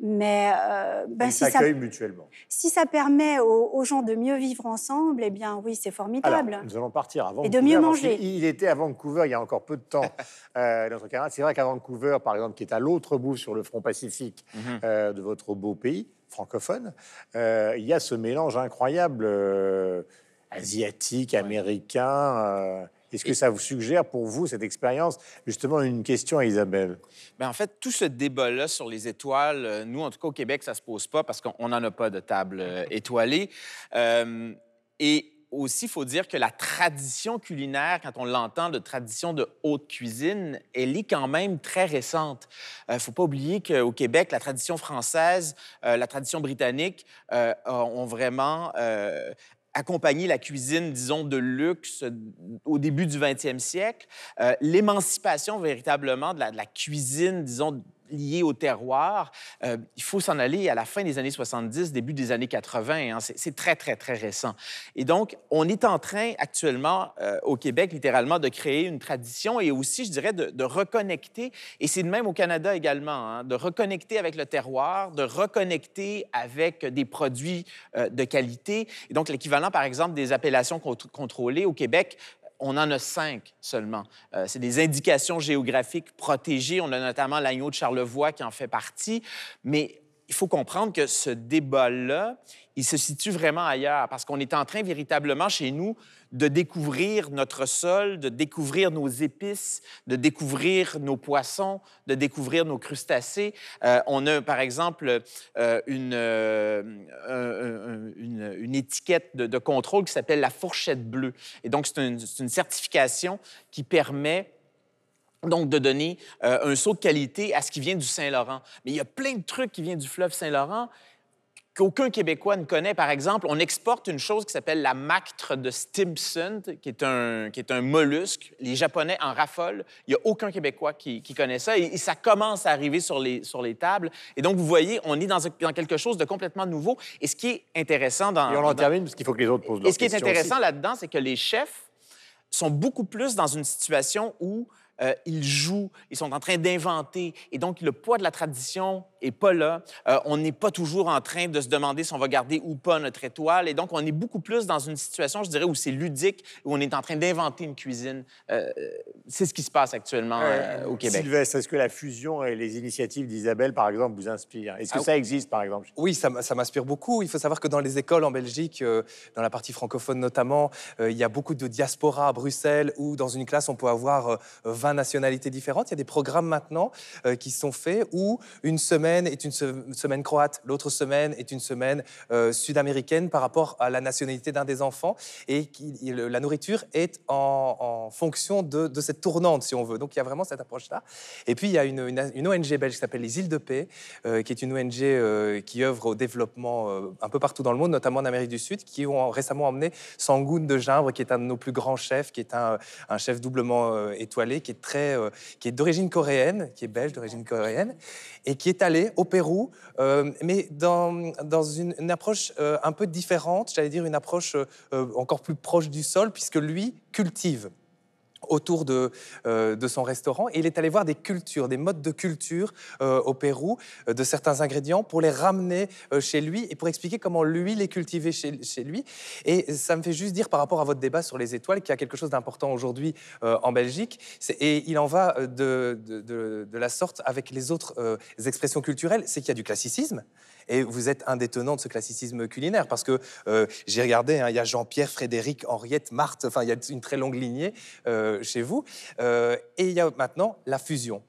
Mais euh, ben, Ils si, ça, s'accueillent mutuellement. si ça permet aux, aux gens de mieux vivre ensemble, eh bien oui, c'est Alors, formidable. nous allons partir à Et Vancouver. de mieux manger. Il était à Vancouver il y a encore peu de temps, *laughs* euh, notre camarade. C'est vrai qu'à Vancouver, par exemple, qui est à l'autre bout sur le front pacifique euh, de votre beau pays francophone, euh, il y a ce mélange incroyable euh, asiatique, américain. Est-ce que ça vous suggère pour vous cette expérience Justement, une question à Isabelle? Ben, en fait, tout ce débat-là sur les étoiles, euh, nous, en tout cas au Québec, ça se pose pas parce qu'on n'en a pas de table euh, *laughs* étoilée. Euh, et aussi, il faut dire que la tradition culinaire, quand on l'entend de tradition de haute cuisine, elle est quand même très récente. Il ne faut pas oublier qu'au Québec, la tradition française, euh, la tradition britannique euh, ont vraiment accompagné la cuisine, disons, de luxe au début du 20e siècle. Euh, L'émancipation véritablement de la, de la cuisine, disons, liée au terroir, euh, il faut s'en aller à la fin des années 70, début des années 80. hein. C'est très, très, très récent. Et donc, on est en train actuellement euh, au Québec, littéralement, de créer une tradition et aussi, je dirais, de, reconnecter, et c'est de même au Canada également, hein, de reconnecter avec le terroir, de reconnecter avec des produits euh, de qualité. Et donc, l'équivalent, par exemple, des appellations cont- contrôlées au Québec, on en a cinq seulement. Euh, c'est des indications géographiques protégées. On a notamment l'agneau de Charlevoix qui en fait partie. Mais il faut comprendre que ce débat-là, il se situe vraiment ailleurs parce qu'on est en train véritablement chez nous de découvrir notre sol, de découvrir nos épices, de découvrir nos poissons, de découvrir nos crustacés. Euh, on a, par exemple, euh, une, un- un- une, étiquette de, contrôle qui s'appelle la fourchette bleue. Et donc, c'est une, c'est une certification qui permet donc de donner euh, un saut de qualité à ce qui vient du Saint-Laurent. Mais il y a plein de trucs qui viennent du fleuve Saint-Laurent qu'aucun Québécois ne connaît. Par exemple, on exporte une chose qui s'appelle la mactre de Stimson, qui est un, qui est un mollusque. Les Japonais en raffolent. Il n'y a aucun Québécois qui, qui connaît ça. Et, et ça commence à arriver sur les, sur les tables. Et donc, vous voyez, on est dans, dans quelque chose de complètement nouveau. Et ce qui est intéressant dans... Et on en dans- termine parce qu'il faut que les autres posent et leurs ce qui est intéressant là-dedans, c'est que les chefs sont beaucoup plus dans une situation où euh, ils jouent, ils sont en train d'inventer. Et donc, le poids de la tradition n'est pas là. Euh, on n'est pas toujours en train de se demander si on va garder ou pas notre étoile. Et donc, on est beaucoup plus dans une situation, je dirais, où c'est ludique, où on est en train d'inventer une cuisine. Euh, c'est ce qui se passe actuellement euh, au Québec. Sylvestre, est-ce que la fusion et les initiatives d'Isabelle, par exemple, vous inspirent? Est-ce que Ah, ça existe, par exemple? Oui, ça, m'inspire beaucoup. Il faut savoir que dans les écoles en Belgique, euh, dans la partie francophone notamment, euh, il y a beaucoup de diaspora à Bruxelles où dans une classe, on peut avoir euh, 20 nationalités différentes. Il y a des programmes maintenant euh, qui sont faits où une semaine est une se- semaine croate, l'autre semaine est une semaine euh, sud-américaine par rapport à la nationalité d'un des enfants. Et la nourriture est en, fonction de, cette tournante, si on veut. Donc il y a vraiment cette approche-là. Et puis il y a une, ONG belge qui s'appelle les Îles de Paix, euh, qui est une ONG euh, qui œuvre au développement euh, un peu partout dans le monde, notamment en Amérique du Sud, qui ont récemment emmené Sangoon de Gimbre, qui est un de nos plus grands chefs, qui est un, un chef doublement étoilé, qui est très, qui est d'origine coréenne, qui est belge d'origine coréenne, et qui est allé au Pérou, euh, mais dans, dans une, approche euh, un peu différente, j'allais dire une approche euh, encore plus proche du sol, puisque lui cultive autour de, euh, de son restaurant et il est allé voir des cultures, des modes de culture euh, au Pérou, euh, de certains ingrédients pour les ramener chez lui et pour expliquer comment lui les cultivait chez, chez lui. Et ça me fait juste dire par rapport à votre débat sur les étoiles qu'il y a quelque chose d'important aujourd'hui en Belgique et il en va de, la sorte avec les autres expressions culturelles, c'est qu'il y a du classicisme. Et vous êtes un des tenants de ce classicisme culinaire parce que euh, j'ai regardé, hein, il y a Jean-Pierre, Frédéric, Henriette, Marthe, enfin il y a une très longue lignée euh, chez vous. Euh, et il y a maintenant la fusion.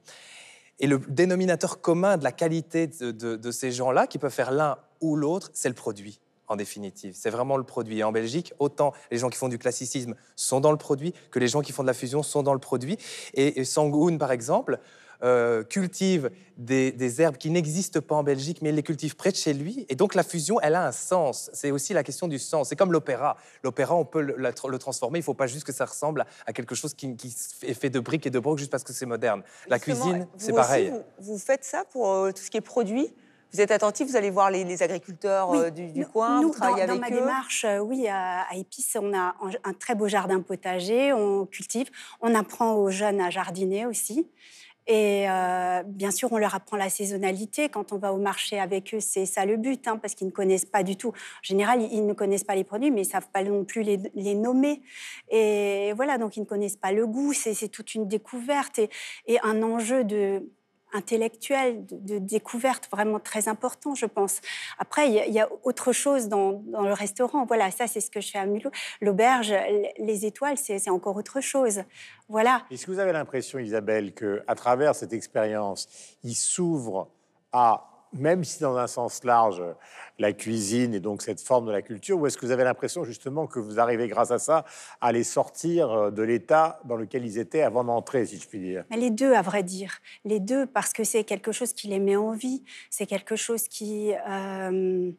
Et le dénominateur commun de la qualité de, ces gens-là, qui peuvent faire l'un ou l'autre, c'est le produit. En définitive, c'est vraiment le produit. Et en Belgique, autant les gens qui font du classicisme sont dans le produit que les gens qui font de la fusion sont dans le produit. Et, et Sangoon, par exemple, euh, cultive des, des herbes qui n'existent pas en Belgique, mais il les cultive près de chez lui. Et donc la fusion, elle a un sens. C'est aussi la question du sens. C'est comme l'opéra. L'opéra, on peut le, la- le transformer. Il ne faut pas juste que ça ressemble à quelque chose qui, qui est fait de briques et de brocs juste parce que c'est moderne. La cuisine, c'est pareil. Vous, vous faites ça pour euh, tout ce qui est produit? Vous êtes attentif, vous allez voir les, les agriculteurs euh, du, du Nous- coin, nous, vous travaillez dans, avec dans ma eux? démarche, oui, à, à Épices, on a un, un très beau jardin potager, on cultive, on apprend aux jeunes à jardiner aussi. Et euh, bien sûr, on leur apprend la saisonnalité. Quand on va au marché avec eux, c'est ça le but, hein, parce qu'ils ne connaissent pas du tout. En général, ils ne connaissent pas les produits, mais ils ne savent pas non plus les, nommer. Et voilà, donc ils ne connaissent pas le goût. C'est toute une découverte et un enjeu de intellectuel, de, découverte vraiment très important, je pense. Après, il y, a- autre chose dans, le restaurant. Voilà, ça, c'est ce que je fais à Mulhouse. L'auberge, les étoiles, c'est c'est encore autre chose. Voilà. Est-ce que vous avez l'impression, Isabelle, que à travers cette expérience, il s'ouvre à même si dans un sens large, la cuisine et donc cette forme de la culture, ou est-ce que vous avez l'impression justement que vous arrivez grâce à ça à les sortir euh, de l'état dans lequel ils étaient avant d'entrer, si je puis dire? Les deux, à vrai dire. Les deux, parce que c'est quelque chose qui les met en vie, c'est quelque chose qui... euh,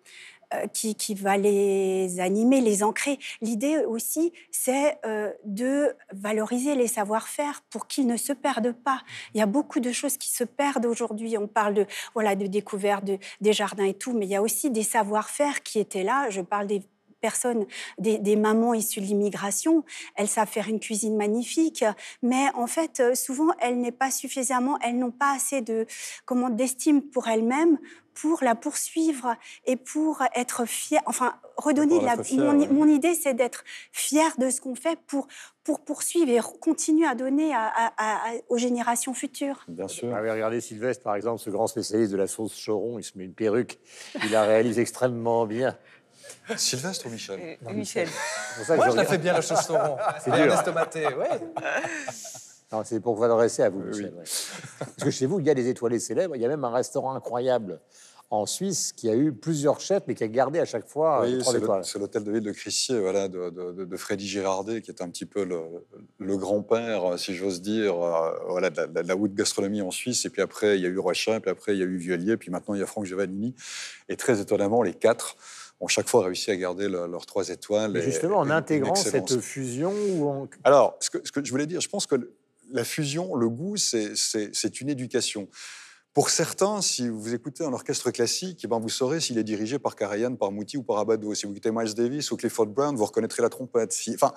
qui, qui va les animer, les ancrer. L'idée aussi, c'est euh, de valoriser les savoir-faire pour qu'ils ne se perdent pas. Il y a beaucoup de choses qui se perdent aujourd'hui. On parle de, voilà, de- des jardins et tout, mais il y a aussi des savoir-faire qui étaient là. Je parle des personnes, des, des mamans issues de l'immigration, elles savent faire une cuisine magnifique, mais en fait, euh, souvent, elles n'est pas suffisamment, elles n'ont pas assez de, comment, d'estime pour elles-mêmes pour la poursuivre et pour être fière, enfin, redonner de la... fière, mon, ouais. mon idée, c'est d'être fière de ce qu'on fait pour, pour poursuivre et continuer à donner à- à- à- aux générations futures. Bien sûr. Ah regardez Sylvestre, par exemple, ce grand spécialiste de la sauce choron, il se met une perruque, il la réalise extrêmement bien. Sylvestre ou Michel Michel. Pour ça que Moi, je je la fais bien, la sauron. *laughs* C'est Bien dur. estomaté, ouais. *laughs* Non, c'est pour vous adresser à vous, Michel. ouais. Parce que chez vous, il y a des étoilés célèbres. Il y a même un restaurant incroyable en Suisse qui a eu plusieurs chefs, mais qui a gardé à chaque fois euh, Oui, trois étoiles. c'est l'hôtel de ville de Crissier, voilà, de, de, de- de Freddy Girardet, qui est un petit peu le, le grand-père, si j'ose dire, euh, voilà, de la, de la haute gastronomie en Suisse. Et puis après, il y a eu Rochin, puis après, il y a eu Violier, puis maintenant, il y a Franck Giovannini. Et très étonnamment, les quatre ont chaque fois réussi à garder le- leurs trois étoiles. Mais justement, en et intégrant cette fusion ou en... Alors, ce que, ce que je voulais dire, je pense que la fusion, le goût, c'est une éducation. Pour certains, si vous écoutez un orchestre classique, eh ben vous saurez s'il est dirigé par Karajan, par Mouti ou par Abado. Si vous écoutez Miles Davis ou Clifford Brown, vous reconnaîtrez la trompette. Enfin,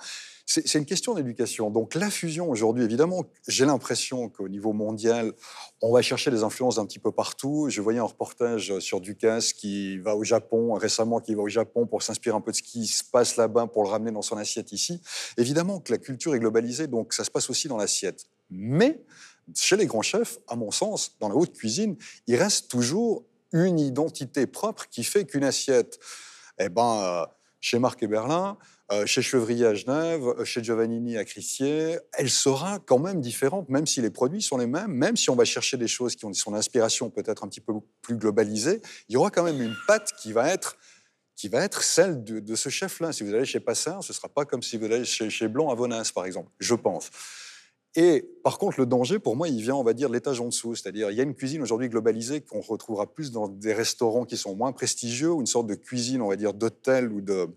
c'est une question d'éducation. Donc la fusion aujourd'hui, évidemment, j'ai l'impression qu'au niveau mondial, on va chercher des influences d'un petit peu partout. Je voyais un reportage sur Ducasse qui va au Japon, récemment qui va au Japon pour s'inspirer un peu de ce qui se passe là-bas pour le ramener dans son assiette ici. Évidemment que la culture est globalisée, donc ça se passe aussi dans l'assiette. Mais chez les grands chefs, à mon sens, dans la haute cuisine, il reste toujours une identité propre qui fait qu'une assiette, eh ben, euh, chez Marc et Berlin, euh, chez Chevrier à Genève, euh, chez Giovannini à Crissier, elle sera quand même différente, même si les produits sont les mêmes, même si on va chercher des choses qui ont son inspiration peut-être un petit peu plus globalisée, il y aura quand même une patte qui va être qui va être celle de, ce chef-là. Si vous allez chez Passin, ce ne sera pas comme si vous allez chez, chez Blanc à Vonas, par exemple, je pense. Et par contre, le danger, pour moi, il vient, on va dire, de l'étage en dessous. C'est-à-dire, il y a une cuisine aujourd'hui globalisée qu'on retrouvera plus dans des restaurants qui sont moins prestigieux, ou une sorte de cuisine, on va dire, d'hôtel ou de,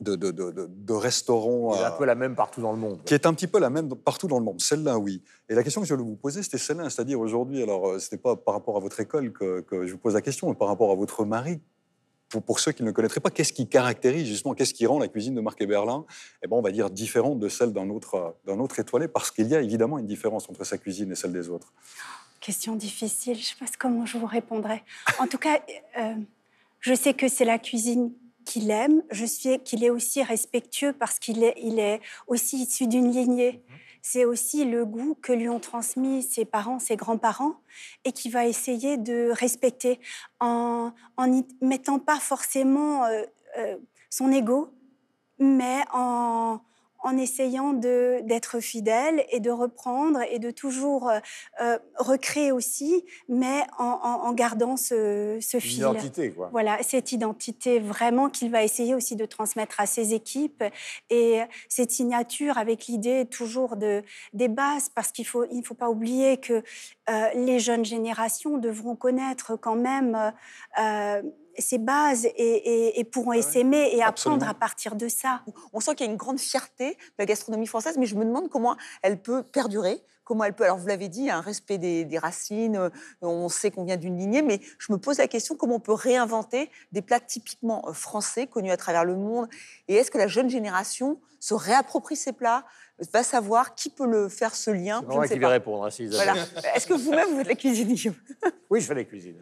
de, de, de, de- restaurants. Il est un euh, peu la même partout dans le monde. qui est un petit peu la même partout dans le monde. Celle-là, oui. Et la question que je voulais vous poser, c'était celle-là. C'est-à-dire, aujourd'hui, alors, euh, ce n'est pas par rapport à votre école que, que je vous pose la question, mais par rapport à votre mari. Pour, pour ceux qui ne le connaîtraient pas, qu'est-ce qui caractérise justement, qu'est-ce qui rend la cuisine de Marc et Berlin, eh ben, on va dire, différente de celle d'un autre, d'un autre étoilé? Parce qu'il y a évidemment une différence entre sa cuisine et celle des autres. Question difficile, je ne sais pas comment je vous répondrai. En tout cas, euh, je sais que c'est la cuisine qu'il aime, je sais qu'il est aussi respectueux parce qu'il est, il est aussi issu d'une lignée. C'est aussi le goût que lui ont transmis ses parents, ses grands-parents, et qui va essayer de respecter en n'y mettant pas forcément euh, euh, son ego, mais en, en essayant d'être fidèle et de reprendre et de toujours euh, euh, recréer aussi, mais en, en- en gardant ce, ce fil. identité, quoi. Voilà, cette identité vraiment qu'il va essayer aussi de transmettre à ses équipes et cette signature avec l'idée toujours de, des bases, parce qu'il faut, il ne faut pas oublier que euh, les jeunes générations devront connaître quand même euh, euh, ces bases et, et- et pourront s'aimer et apprendre Absolument. à partir de ça. On sent qu'il y a une grande fierté de la gastronomie française, mais je me demande comment elle peut perdurer. Comment elle peut. Alors, vous l'avez dit, un respect des, des racines, euh, on sait qu'on vient d'une lignée, mais je me pose la question comment on peut réinventer des plats typiquement euh, français, connus à travers le monde Et est-ce que la jeune génération se réapproprie ces plats Va savoir qui peut le faire ce lien C'est je moi ne qui pas. répondre, hein, si Isabelle. Voilà. Est-ce que vous-même, vous faites la cuisine, Guillaume Oui, je fais la cuisine.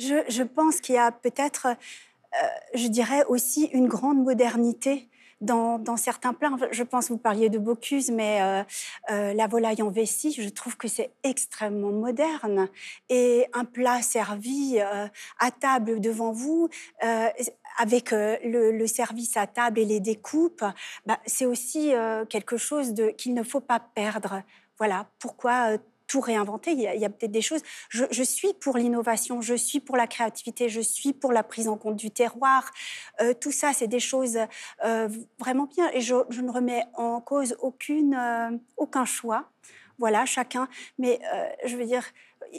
Je, pense qu'il y a peut-être, euh, je dirais aussi, une grande modernité dans, certains plats. Je pense, vous parliez de Bocuse, mais euh, euh, la volaille en vessie, je trouve que c'est extrêmement moderne. Et un plat servi à table devant vous, avec le, service à table et les découpes, bah, c'est aussi quelque chose qu'il ne faut pas perdre. Voilà pourquoi tout réinventer. Il y a, peut-être des choses. Je, suis pour l'innovation, je suis pour la créativité, je suis pour la prise en compte du terroir. Euh, tout ça, c'est des choses euh, vraiment bien. Et je, ne remets en cause aucune, euh, aucun choix. Voilà, chacun. Mais je veux dire,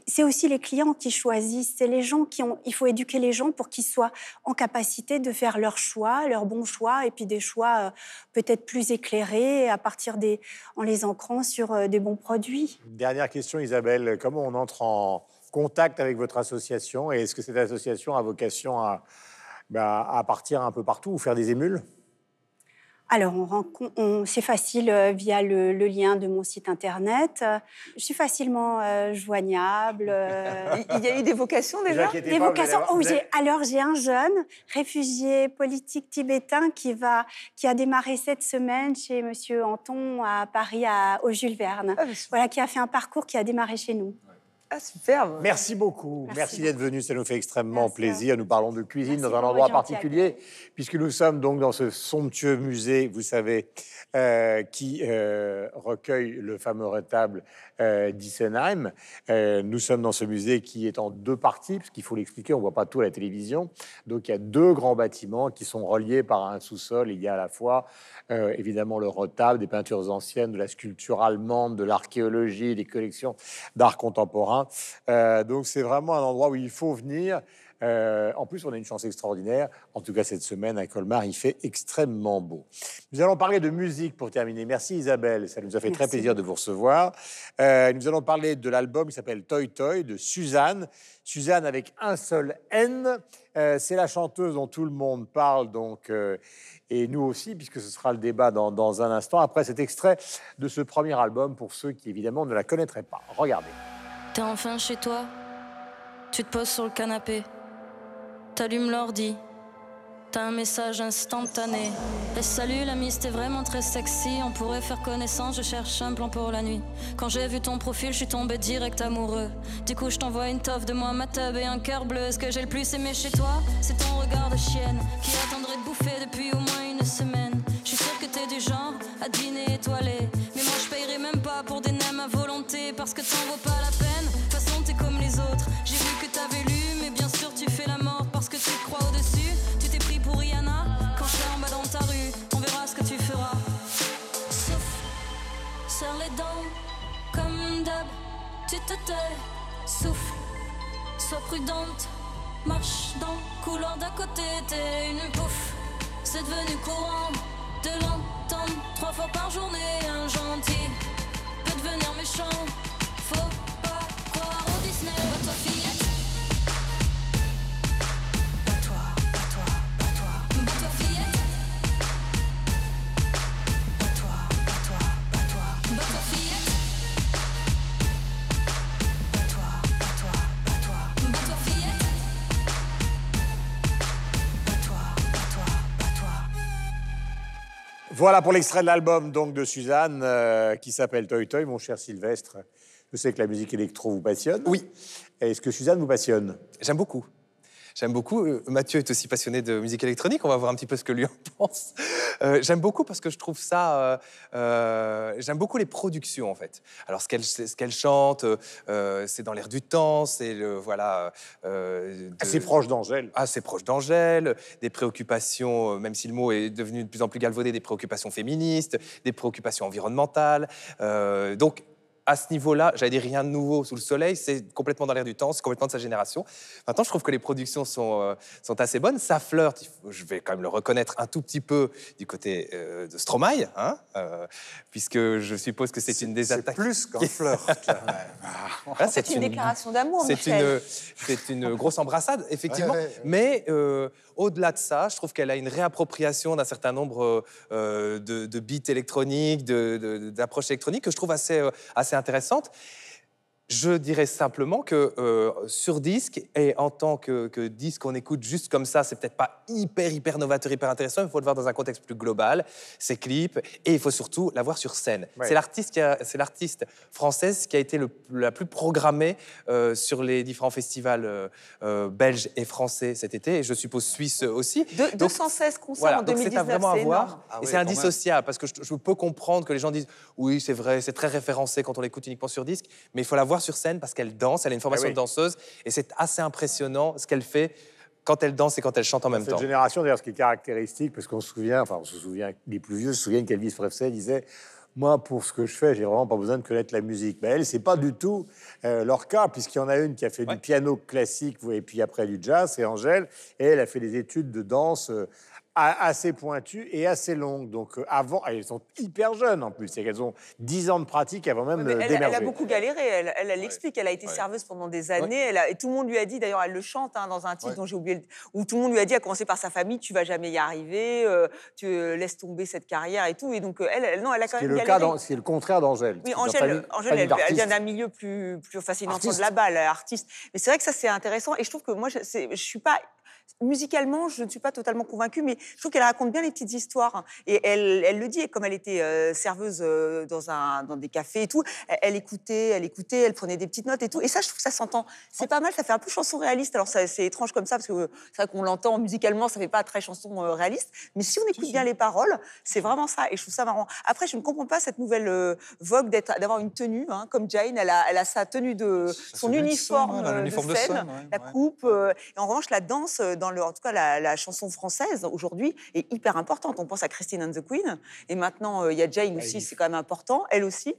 c'est aussi les clients qui choisissent, c'est les gens qui ont. Il faut éduquer les gens pour qu'ils soient en capacité de faire leurs choix, leurs bons choix, et puis des choix euh, peut-être plus éclairés à partir des, en les ancrant sur euh, des bons produits. Dernière question, Isabelle. Comment on entre en contact avec votre association? Et est-ce que cette association a vocation à, bah, à partir un peu partout ou faire des émules? Alors, on, c'est facile euh, via le, lien de mon site internet. Je suis facilement euh, joignable. Euh. *laughs* Il y a eu des vocations déjà Des vocations. Oh, alors, j'ai un jeune réfugié politique tibétain qui, va, qui a démarré cette semaine chez Monsieur Anton à Paris, à, au Jules Verne. Ah, voilà, qui a fait un parcours qui a démarré chez nous. Ah, superbe. Merci beaucoup. Merci, d'être venu. Ça nous fait extrêmement plaisir. Nous parlons de cuisine dans un endroit particulier, puisque nous sommes donc dans ce somptueux musée, vous savez, euh, qui euh, recueille le fameux retable euh, d'Issenheim. nous sommes dans ce musée qui est en deux parties, parce qu'il faut l'expliquer, on ne voit pas tout à la télévision. Donc il y a deux grands bâtiments qui sont reliés par un sous-sol. Il y a à la fois évidemment le retable, des peintures anciennes, de la sculpture allemande, de l'archéologie, des collections d'art contemporain. Euh, donc c'est vraiment un endroit où il faut venir. Euh, en plus, on a une chance extraordinaire. En tout cas, cette semaine à Colmar, il fait extrêmement beau. Nous allons parler de musique pour terminer. Merci Isabelle, ça nous a fait très plaisir de vous recevoir. Euh, nous allons parler de l'album qui s'appelle Toy Toy de Suzanne. Suzanne avec un seul N. c'est la chanteuse dont tout le monde parle, donc, et nous aussi, puisque ce sera le débat dans, dans un instant, après cet extrait de ce premier album pour ceux qui évidemment ne la connaîtraient pas. Regardez. T'es enfin chez toi, tu te poses sur le canapé, t'allumes l'ordi, t'as un message instantané. Et salut l'ami, c'était vraiment très sexy, on pourrait faire connaissance, je cherche un plan pour la nuit. Quand j'ai vu ton profil, je suis tombé direct amoureux. Du coup, je t'envoie une toffe de moi, ma tub et un cœur bleu. Ce que j'ai le plus aimé chez toi, c'est ton regard de chienne qui attendrait de bouffer depuis au moins une semaine. Je suis sûr que t'es du genre à dîner étoilé, mais moi je payerai même pas pour des nems à volonté parce que t'en pas souffle, sois prudente. Marche dans le couloir d'à côté, t'es une pouffe. C'est devenu courant de l'entendre trois fois par journée. Un gentil peut devenir méchant. Faut Voilà pour l'extrait de l'album donc de Suzanne euh, qui s'appelle Toy Toy, mon cher Sylvestre. Je sais que la musique électro vous passionne. Oui. Est-ce que Suzanne vous passionne? J'aime beaucoup. J'aime beaucoup. Euh, Mathieu est aussi passionné de musique électronique. On va voir un petit peu ce que lui en pense. Euh, j'aime beaucoup parce que je trouve ça. Euh, j'aime beaucoup les productions en fait. Alors ce qu'elle ce qu'elle chante, c'est dans l'air du temps. C'est le voilà. assez proche d'Angèle. Assez proche d'Angèle. Des préoccupations, même si le mot est devenu de plus en plus galvaudé, des préoccupations féministes, des préoccupations environnementales. donc à ce niveau-là, j'allais dire rien de nouveau sous le soleil, c'est complètement dans l'air du temps, c'est complètement de sa génération. Maintenant, je trouve que les productions sont, euh, sont assez bonnes. Ça flirte, je vais quand même le reconnaître un tout petit peu du côté euh, de Stromae, hein, euh, puisque je suppose que c'est une des attaques. C'est plus qu'un flirt. *laughs* Ah, c'est une, déclaration d'amour, C'est une, c'est une grosse embrassade, effectivement. Mais au-delà de ça, je trouve qu'elle a une réappropriation d'un certain nombre de, de, beats électroniques, d'approches électroniques que je trouve assez, assez intéressante. Je dirais simplement que euh, sur disque, et en tant que, que disque qu'on écoute juste comme ça, c'est peut-être pas hyper, hyper novateur, hyper intéressant. Il faut le voir dans un contexte plus global, ses clips, et il faut surtout la voir sur scène. Ouais. C'est l'artiste qui a- c'est l'artiste française qui a été le, la plus programmée euh, sur les différents festivals euh, belges et français cet été, et je suppose suisse aussi. De- Donc, 216 concerts voilà, en donc 2019, c'est à vraiment c'est à voir. énorme. Ah et oui, c'est même. indissociable, parce que je, je peux comprendre que les gens disent oui, c'est vrai, c'est très référencé quand on l'écoute uniquement sur disque, mais il faut la voir sur scène parce qu'elle danse, elle a une formation Ah oui. de danseuse, et c'est assez impressionnant ce qu'elle fait quand elle danse et quand elle chante en même Cette temps. génération, d'ailleurs, ce qui est caractéristique, parce qu'on se souvient, enfin, on se souvient, les plus vieux se souviennent qu'Elvis Presley disait moi, pour ce que je fais, j'ai vraiment pas besoin de connaître la musique. Mais elle, c'est pas du tout euh, leur cas, puisqu'il y en a une qui a fait du piano classique et puis après du jazz, c'est Angèle, et elle a fait des études de danse euh, assez pointues et assez longues. Donc euh, avant, elles sont hyper jeunes en plus, c'est qu'elles ont 10 ans de pratique avant même euh, elle, elle a beaucoup galéré, elle, elle, elle l'explique, elle a été serveuse pendant des années, elle a- et tout le monde lui a dit, d'ailleurs elle le chante hein, dans un titre dont j'ai oublié, le- où tout le monde lui a dit, à commencer par sa famille, tu vas jamais y arriver, euh, tu euh, laisses tomber cette carrière et tout, et donc elle, elle- non, elle a quand même le, galéré. cas d'An- ce qui est le contraire d'Angèle. Oui, Angèle, Angèle elle, elle vient d'un milieu plus, plus Artiste. de la balle, artiste. Mais c'est vrai que ça, c'est intéressant. Et je trouve que moi, je ne suis pas. Musicalement, je ne suis pas totalement convaincue, mais je trouve qu'elle raconte bien les petites histoires. Et elle, elle le dit, et comme elle était euh, serveuse euh, dans, un, dans des cafés et tout, elle, elle écoutait, elle écoutait, elle prenait des petites notes et tout. Et ça, je trouve que ça s'entend. C'est pas mal, ça fait un peu chanson réaliste. Alors, ça- c'est étrange comme ça, parce que c'est vrai qu'on l'entend musicalement, ça fait pas très chanson euh, réaliste. Mais si on écoute bien les paroles, c'est vraiment ça. Et je trouve ça marrant. Après, je ne comprends pas cette nouvelle euh, vogue d'avoir une tenue, hein, comme Jane. Elle a, elle a sa tenue de son uniforme, ouais, euh, de de scène, scène, ouais, la coupe. euh, et en revanche, la danse, euh, dans le, en tout cas la, la chanson française aujourd'hui, est hyper importante. On pense à Christine and the Queen. Et maintenant, euh, il y a Jane aussi, c'est quand même important. Elle aussi.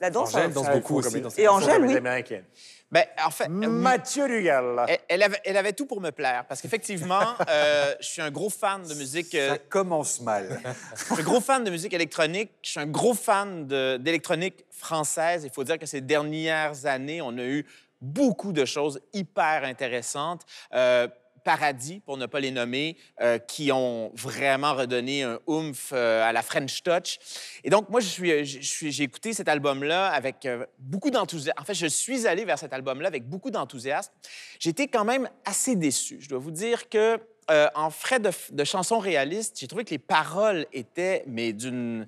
La danse. Angèle euh, danse beaucoup aussi. comme- Et Angèle, oui. américaine. Ben, en fait, Mathieu Dugal. Elle, elle avait, elle avait tout pour me plaire, parce qu'effectivement, *laughs* euh, je suis un gros fan de musique. euh, Ça commence mal. je suis un gros fan de musique électronique. Je suis un gros fan d'électronique française. Il faut dire que ces dernières années, on a eu beaucoup de choses hyper intéressantes. Euh, Paradis, pour ne pas les nommer, euh, qui ont vraiment redonné un oomph euh, à la French Touch. Et donc, moi, je suis, je suis- j'ai écouté cet album-là avec euh, beaucoup d'enthousiasme. En fait, je suis allé vers cet album-là avec beaucoup d'enthousiasme. J'étais quand même assez déçu. Je dois vous dire que euh, en frais de, de chansons réalistes, j'ai trouvé que les paroles étaient, mais d'une...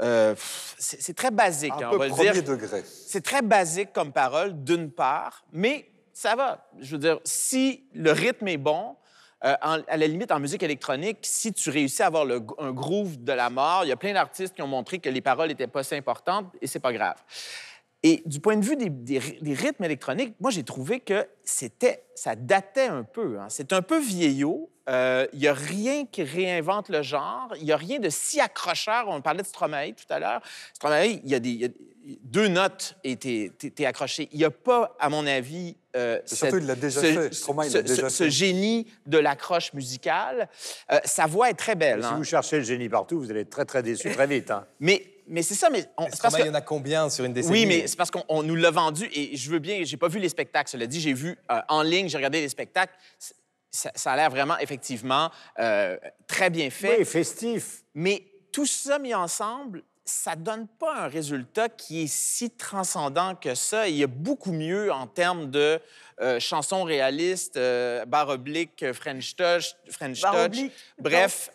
euh, c'est très basique, Un hein, peu on va le premier dire. degré. C'est très basique comme parole, d'une part, mais ça va. Je veux dire, si le rythme est bon, euh, à la limite, en musique électronique, si tu réussis à avoir un groove de la mort, il y a plein d'artistes qui ont montré que les paroles n'étaient pas si importantes et c'est pas grave. Et du point de vue des, des ry- des rythmes électroniques, moi, j'ai trouvé que c'était, ça datait un peu. hein. C'est un peu vieillot. Euh, Il n'y a rien qui réinvente le genre. Il n'y a rien de si accrocheur. On parlait de Stromae tout à l'heure. Stromae, il y a des deux notes et t'es t'es- t'es accroché. Il n'y a pas, à mon avis... euh, Et surtout, cette- il l'a déjà ce- déjà génie de l'accroche musicale. Euh, sa voix est très belle. Si hein. vous cherchez le génie partout, vous allez être très très déçu très vite. hein. Mais, mais c'est ça, mais... on- parce que- il y en a combien sur une décennie? Oui, mais c'est parce qu'on on nous l'a vendu et je veux bien, j'ai pas vu les spectacles, cela dit, j'ai vu euh, en ligne, j'ai regardé les spectacles. Ça, ça a l'air vraiment, effectivement, euh, très bien fait. Oui, festif. Mais tout ça mis ensemble, ça donne pas un résultat qui est si transcendant que ça. Il y a beaucoup mieux en termes de euh, chansons réalistes, euh, barre oblique, French Touch, French Touch. Bref,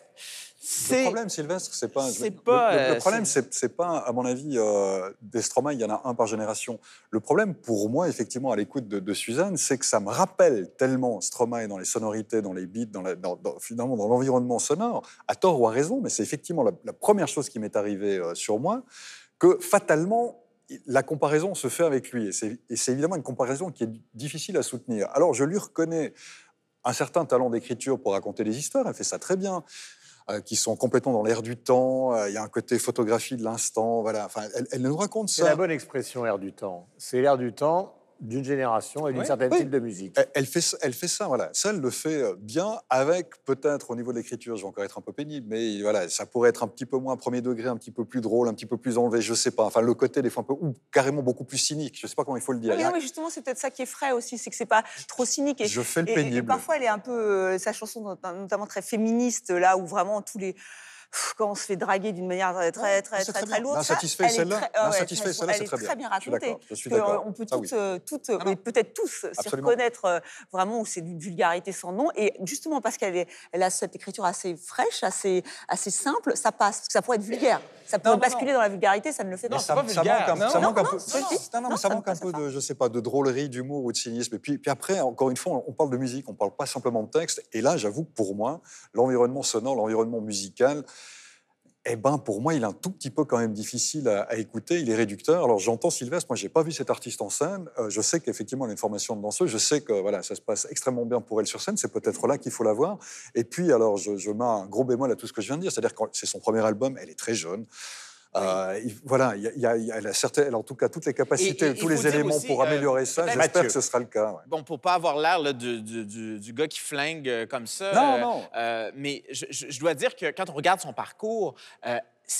Le problème, Sylvestre, c'est pas. le- pas, Le, le euh, problème, c'est pas, à mon avis, euh, des Stromae, il y en a un par génération. Le problème, pour moi, effectivement, à l'écoute de, de Suzanne, c'est que ça me rappelle tellement Stromae dans les sonorités, dans les beats, dans la- dans- dans- finalement dans l'environnement sonore, à tort ou à raison, mais c'est effectivement la, la première chose qui m'est arrivée euh, sur moi, que fatalement, la comparaison se fait avec lui. Et c'est évidemment une comparaison qui est difficile à soutenir. Alors, je lui reconnais un certain talent d'écriture pour raconter des histoires, elle fait ça très bien, qui sont complètement dans l'air du temps, euh, il y a un côté photographie de l'instant, voilà. Enfin, elle, elle nous raconte C'est ça. la bonne expression, air du temps. C'est l'air du temps d'une génération et d'une Ouais. certaine Oui. type de musique. Elle, elle fait, ça- elle fait ça, voilà. Ça, elle le fait euh, bien, avec peut-être au niveau de l'écriture, je vais encore être un peu pénible, mais voilà, ça pourrait être un petit peu moins premier degré, un petit peu plus drôle, un petit peu plus enlevé, je sais pas. Enfin, le côté des fois un peu, ou carrément beaucoup plus cynique, je sais pas comment il faut le dire. Oui, non, mais justement, c'est peut-être ça qui est frais aussi, c'est que c'est pas trop cynique. Et, Je fais le et- et pénible. parfois, elle est un peu, euh, sa chanson, not- notamment très féministe, là où vraiment tous les, quand on se fait draguer d'une manière très très très très, très très bien. lourde. ça, L'insatisfait, celle-là, ah l'insatisfait, très- celle-là, elle c'est est très bien. bien Je suis racontée. je suis d'accord. On peut Ça, toutes, oui. euh, peut-être tous s'y Absolument. reconnaître euh, vraiment où c'est d'une vulgarité sans nom. Et justement parce qu'elle elle a cette écriture assez fraîche, assez assez simple, ça passe. Parce que ça pourrait être vulgaire. Ça pourrait non, basculer dans la vulgarité, ça ne le fait pas. ça, manque un, ça Non, manque un non, peu, ça, non, mais manque un peu de, je sais pas, de drôlerie, d'humour ou de cynisme. Et puis, après, encore une fois, on parle de musique, on parle pas simplement de texte. Et là, j'avoue que pour moi, l'environnement sonore, l'environnement musical, eh ben, pour moi, il est un tout petit peu quand même difficile à, écouter. Il est réducteur. Alors, j'entends Sylvestre. Moi, j'ai pas vu cet artiste en scène. Euh, je sais qu'effectivement, elle a une formation de danseuse. Je sais que voilà, ça se passe extrêmement bien pour elle sur scène. C'est peut-être là qu'il faut la voir. Et puis, alors, je, je mets un gros bémol à tout ce que je viens de dire. C'est-à-dire que c'est son premier album. Elle est très jeune. Euh, il- voilà, il y a- il y elle a certaines, elle a en tout cas toutes les capacités, Et- et- tous les éléments aussi, pour euh, améliorer ça. J'espère que ce sera le cas. ouais. Bon, pour pas avoir l'air du, du- gars qui flingue euh, comme ça. Non, euh, non. mais je, dois dire que quand on regarde son parcours,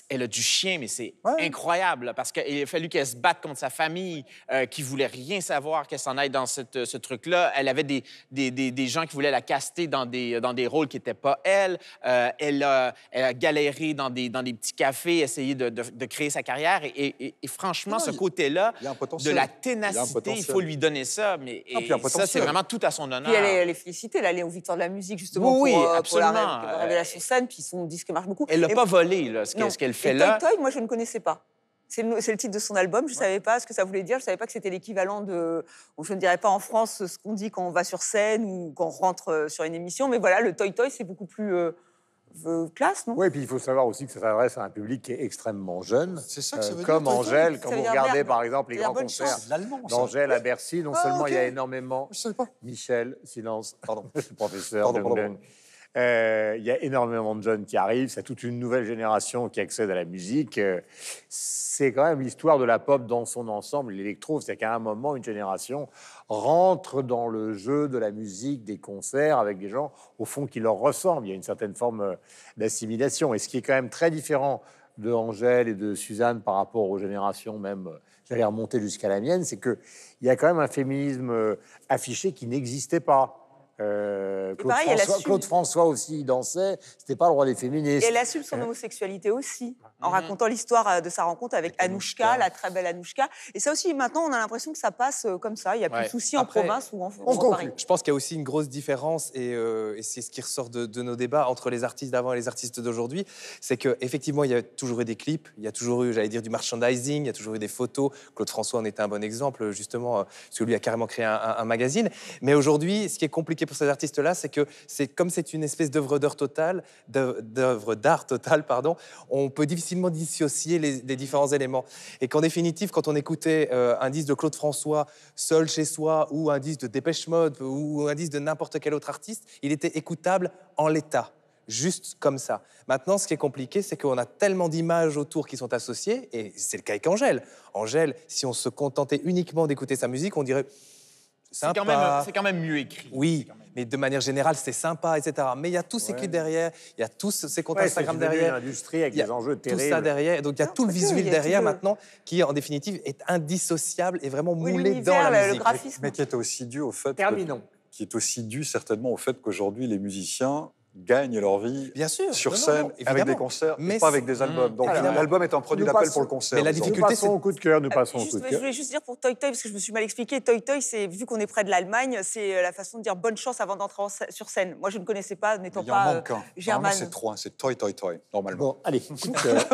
elle a du chien, mais c'est incroyable là, parce qu'il a fallu qu'elle se batte contre sa famille, euh, qui voulait rien savoir qu'elle s'en aille dans cette- ce truc-là. Elle avait des, des, des- des gens qui voulaient la caster dans des, dans des rôles qui n'étaient pas elle. Euh, elle, a, elle a galéré dans des, dans des petits cafés, essayé de, de- de créer sa carrière. Et, et- et franchement, Non, ce côté-là, de la ténacité, il faut lui donner ça. Mais et ça, c'est vraiment tout à son honneur. Puis elle est, elle est félicitée, là, elle est aux Victoires de la musique, justement, Oui, pour, oui, absolument. pour la révélation scène, puis son disque marche beaucoup. Elle l'a pas volé, là, ce qu'elle- Non. ce qu'elle fait Et là. Toy Toy, moi, je ne connaissais pas. C'est le, titre de son album, je ne savais pas ce que ça voulait dire, je ne savais pas que c'était l'équivalent de, je ne dirais pas en France ce qu'on dit quand on va sur scène ou quand on rentre euh, sur une émission, mais voilà, le Toy Toy, c'est beaucoup plus euh, euh, classe, non? Oui, puis il faut savoir aussi que ça s'adresse à un public qui est extrêmement jeune. C'est ça que ça veut dire, Comme Angèle, Ça quand vous regardez merde. par exemple les grands concerts d'Angèle à Bercy, non Ah, seulement il y a énormément. Je savais pas. Michel, silence. Pardon. *laughs* Professeur. Pardon, Dung pardon. Euh, il y a énormément de jeunes qui arrivent, c'est toute une nouvelle génération qui accède à la musique. Euh, C'est quand même l'histoire de la pop dans son ensemble, l'électro. C'est qu'à un moment, une génération rentre dans le jeu de la musique, des concerts, avec des gens, au fond, qui leur ressemblent. Il y a une certaine forme euh, d'assimilation. Et ce qui est quand même très différent de Angèle et de Suzanne par rapport aux générations même, j'allais remonter jusqu'à la mienne, c'est qu'il y a quand même un féminisme affiché qui n'existait pas. Euh, Claude, pareil, François, assume. Claude François aussi, il dansait, c'était pas le roi des féministes. Et elle assume son homosexualité aussi, en racontant l'histoire euh, de sa rencontre avec Anouchka, la très belle Anouchka. Et ça aussi, maintenant, on a l'impression que ça passe euh, comme ça. Il n'y a plus Ouais. de soucis en province ou en, ou en Paris. Je pense qu'il y a aussi une grosse différence, et, euh, et c'est ce qui ressort de, de nos débats entre les artistes d'avant et les artistes d'aujourd'hui, c'est qu'effectivement, il y a toujours eu des clips, il y a toujours eu, j'allais dire, du merchandising, il y a toujours eu des photos. Claude François en était un bon exemple, justement, parce que lui a carrément créé un, un- un magazine. Mais aujourd'hui, ce qui est compliqué pour ces artistes-là, c'est que c'est comme c'est une espèce d'œuvre d'art totale, pardon, on peut difficilement dissocier les, les différents éléments. Et qu'en définitive, quand on écoutait euh, un disque de Claude François seul chez soi, ou un disque de Dépêche Mode, ou un disque de n'importe quel autre artiste, il était écoutable en l'état. Juste comme ça. Maintenant, ce qui est compliqué, c'est qu'on a tellement d'images autour qui sont associées, et c'est le cas avec Angèle. Angèle, si on se contentait uniquement d'écouter sa musique, on dirait C'est quand, même, c'est quand même mieux écrit. oui, mais de manière générale, c'est sympa, etc. Mais il y a tous ces clips derrière, il y a tous ces comptes Ouais, Instagram derrière. une industrie avec Il y a des enjeux Tout ça terribles. derrière. Donc il y a tout le visuel derrière maintenant qui, en définitive, est indissociable et vraiment Oui, moulé dans la le- le musique. graphisme. Mais qui est aussi dû au fait. que- Terminons. qui est aussi dû certainement au fait qu'aujourd'hui, les musiciens gagnent leur vie Bien sûr, sur non, scène non, avec des concerts Mais et pas avec des albums. Mmh. Donc l'album est un produit d'appel passons- pour le concert. Mais la disons. Nous difficulté, passons au coup de cœur, nous passons au Juste, coup de cœur. je voulais juste dire pour Toy Toy, parce que je me suis mal expliqué, Toy Toy, c'est vu qu'on est près de l'Allemagne, c'est euh, la façon de dire bonne chance avant d'entrer sur scène. Moi, je ne connaissais pas, n'étant pas euh, germane. c'est trois. C'est Toy Toy Toy, normalement. Bon, allez, coup de cœur.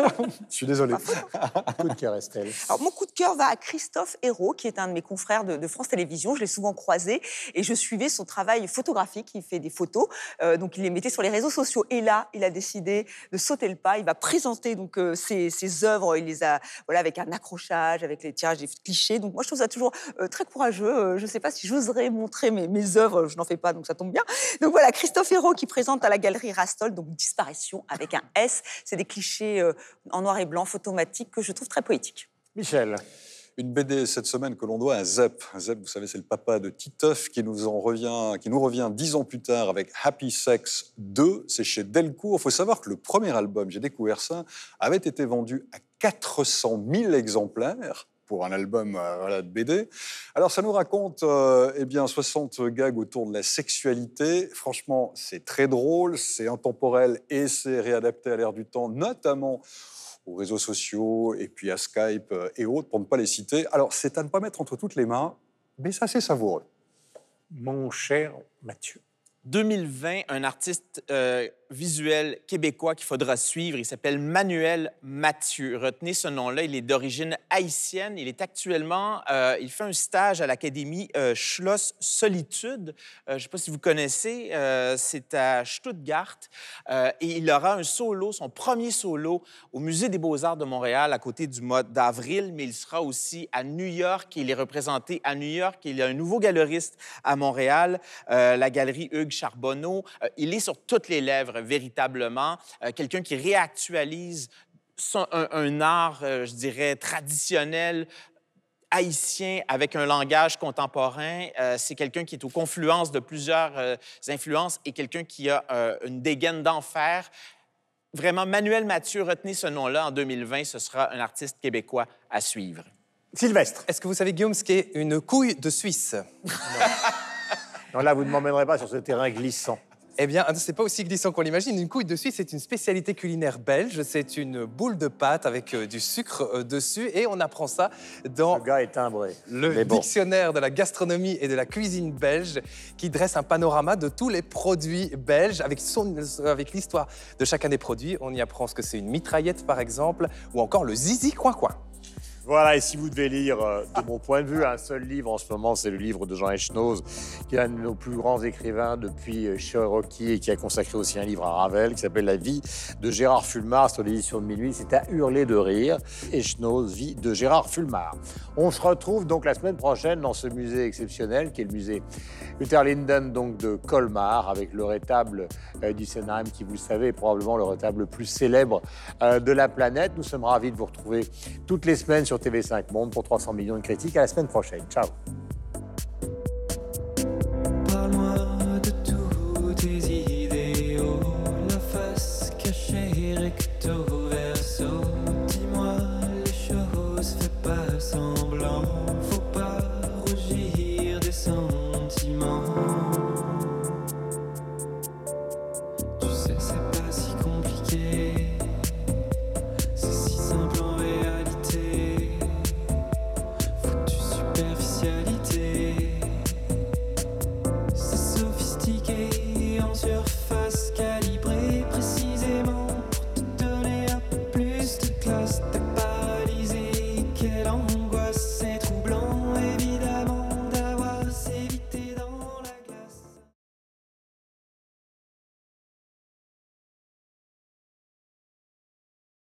Je suis désolé. *laughs* coup de cœur, Estelle. Alors, mon coup de cœur va à Christophe Hérault, qui est un de mes confrères de, de France Télévisions. Je l'ai souvent croisé et je suivais son travail photographique. Il fait des photos, euh, donc il les mettait sur les réseaux sociaux. Et là, il a décidé de sauter le pas. Il va présenter donc euh, ses, œuvres. Il les a voilà avec un accrochage, avec les tirages des clichés. Donc moi, je trouve ça toujours euh, très courageux. Euh, je ne sais pas si j'oserais montrer mes, mes œuvres. Je n'en fais pas, donc ça tombe bien. Donc voilà, Christophe Hérault qui présente à la galerie Rastol, donc Disparition avec un S. C'est des clichés en noir et blanc, photomatiques, que je trouve très poétiques. Michel. Une BD cette semaine que l'on doit à Zep. Zep, vous savez, c'est le papa de Titeuf qui nous en revient, qui nous revient dix ans plus tard avec Happy Sex 2. C'est chez Delcourt. Il faut savoir que le premier album, j'ai découvert ça, avait été vendu à 400 000 exemplaires pour un album euh, de BD. Alors, ça nous raconte euh, eh bien, 60 gags autour de la sexualité. Franchement, c'est très drôle, c'est intemporel et c'est réadapté à l'ère du temps, notamment aux réseaux sociaux et puis à Skype euh, et autres, pour ne pas les citer. Alors, c'est à ne pas mettre entre toutes les mains, mais ça, c'est savoureux. Mon cher Mathieu. 2020, un artiste euh, visuel québécois qu'il faudra suivre. Il s'appelle Manuel Mathieu. Retenez ce nom-là. Il est d'origine haïtienne. Il est actuellement, euh, il fait un stage à l'Académie euh, Schloss Solitude. je ne sais pas si vous connaissez. c'est à Stuttgart. et il aura un solo, son premier solo, au Musée des Beaux-Arts de Montréal à côté du mois d'avril. Mais il sera aussi à New York. Il est représenté à New York. Il y a un nouveau galeriste à Montréal, la galerie Hugues Charbonneau. Euh, il est sur toutes les lèvres, véritablement. Euh, quelqu'un qui réactualise un, art, euh, je dirais, traditionnel, haïtien avec un langage contemporain. c'est quelqu'un qui est aux confluences de plusieurs influences et quelqu'un qui a une dégaine d'enfer. Vraiment, Manuel Mathieu, retenez ce nom-là en 2020, ce sera un artiste québécois à suivre. Sylvestre. Est-ce que vous savez, Guillaume, ce qu'est une couille de Suisse? *laughs* Non, là, vous ne m'emmènerez pas sur ce terrain glissant. Eh bien, c'est pas aussi glissant qu'on l'imagine. Une couille de Suisse, c'est une spécialité culinaire belge. C'est une boule de pâte avec euh, du sucre euh, dessus. Et on apprend ça dans le, gars est timbré. le dictionnaire de la gastronomie et de la cuisine belge qui dresse un panorama de tous les produits belges avec, son, avec l'histoire de chacun des produits. On y apprend ce que c'est une mitraillette, par exemple, ou encore le zizi coin-coin. Voilà, et si vous devez lire, euh, de mon point de vue, un seul livre en ce moment, c'est le livre de Jean Echnoz, qui est un de nos plus grands écrivains depuis euh, Cherokee et qui a consacré aussi un livre à Ravel qui s'appelle La vie de Gérard Fulmar, sur l'édition de minuit. C'est à hurler de rire. Echnoz, vie de Gérard Fulmar. On se retrouve donc la semaine prochaine dans ce musée exceptionnel qui est le musée Luther Linden donc de Colmar avec le rétable euh, d'Issenheim qui, vous le savez, est probablement le rétable le plus célèbre de la planète. Nous sommes ravis de vous retrouver toutes les semaines sur TV5 Monde pour 300 millions de critiques. À la semaine prochaine. Ciao.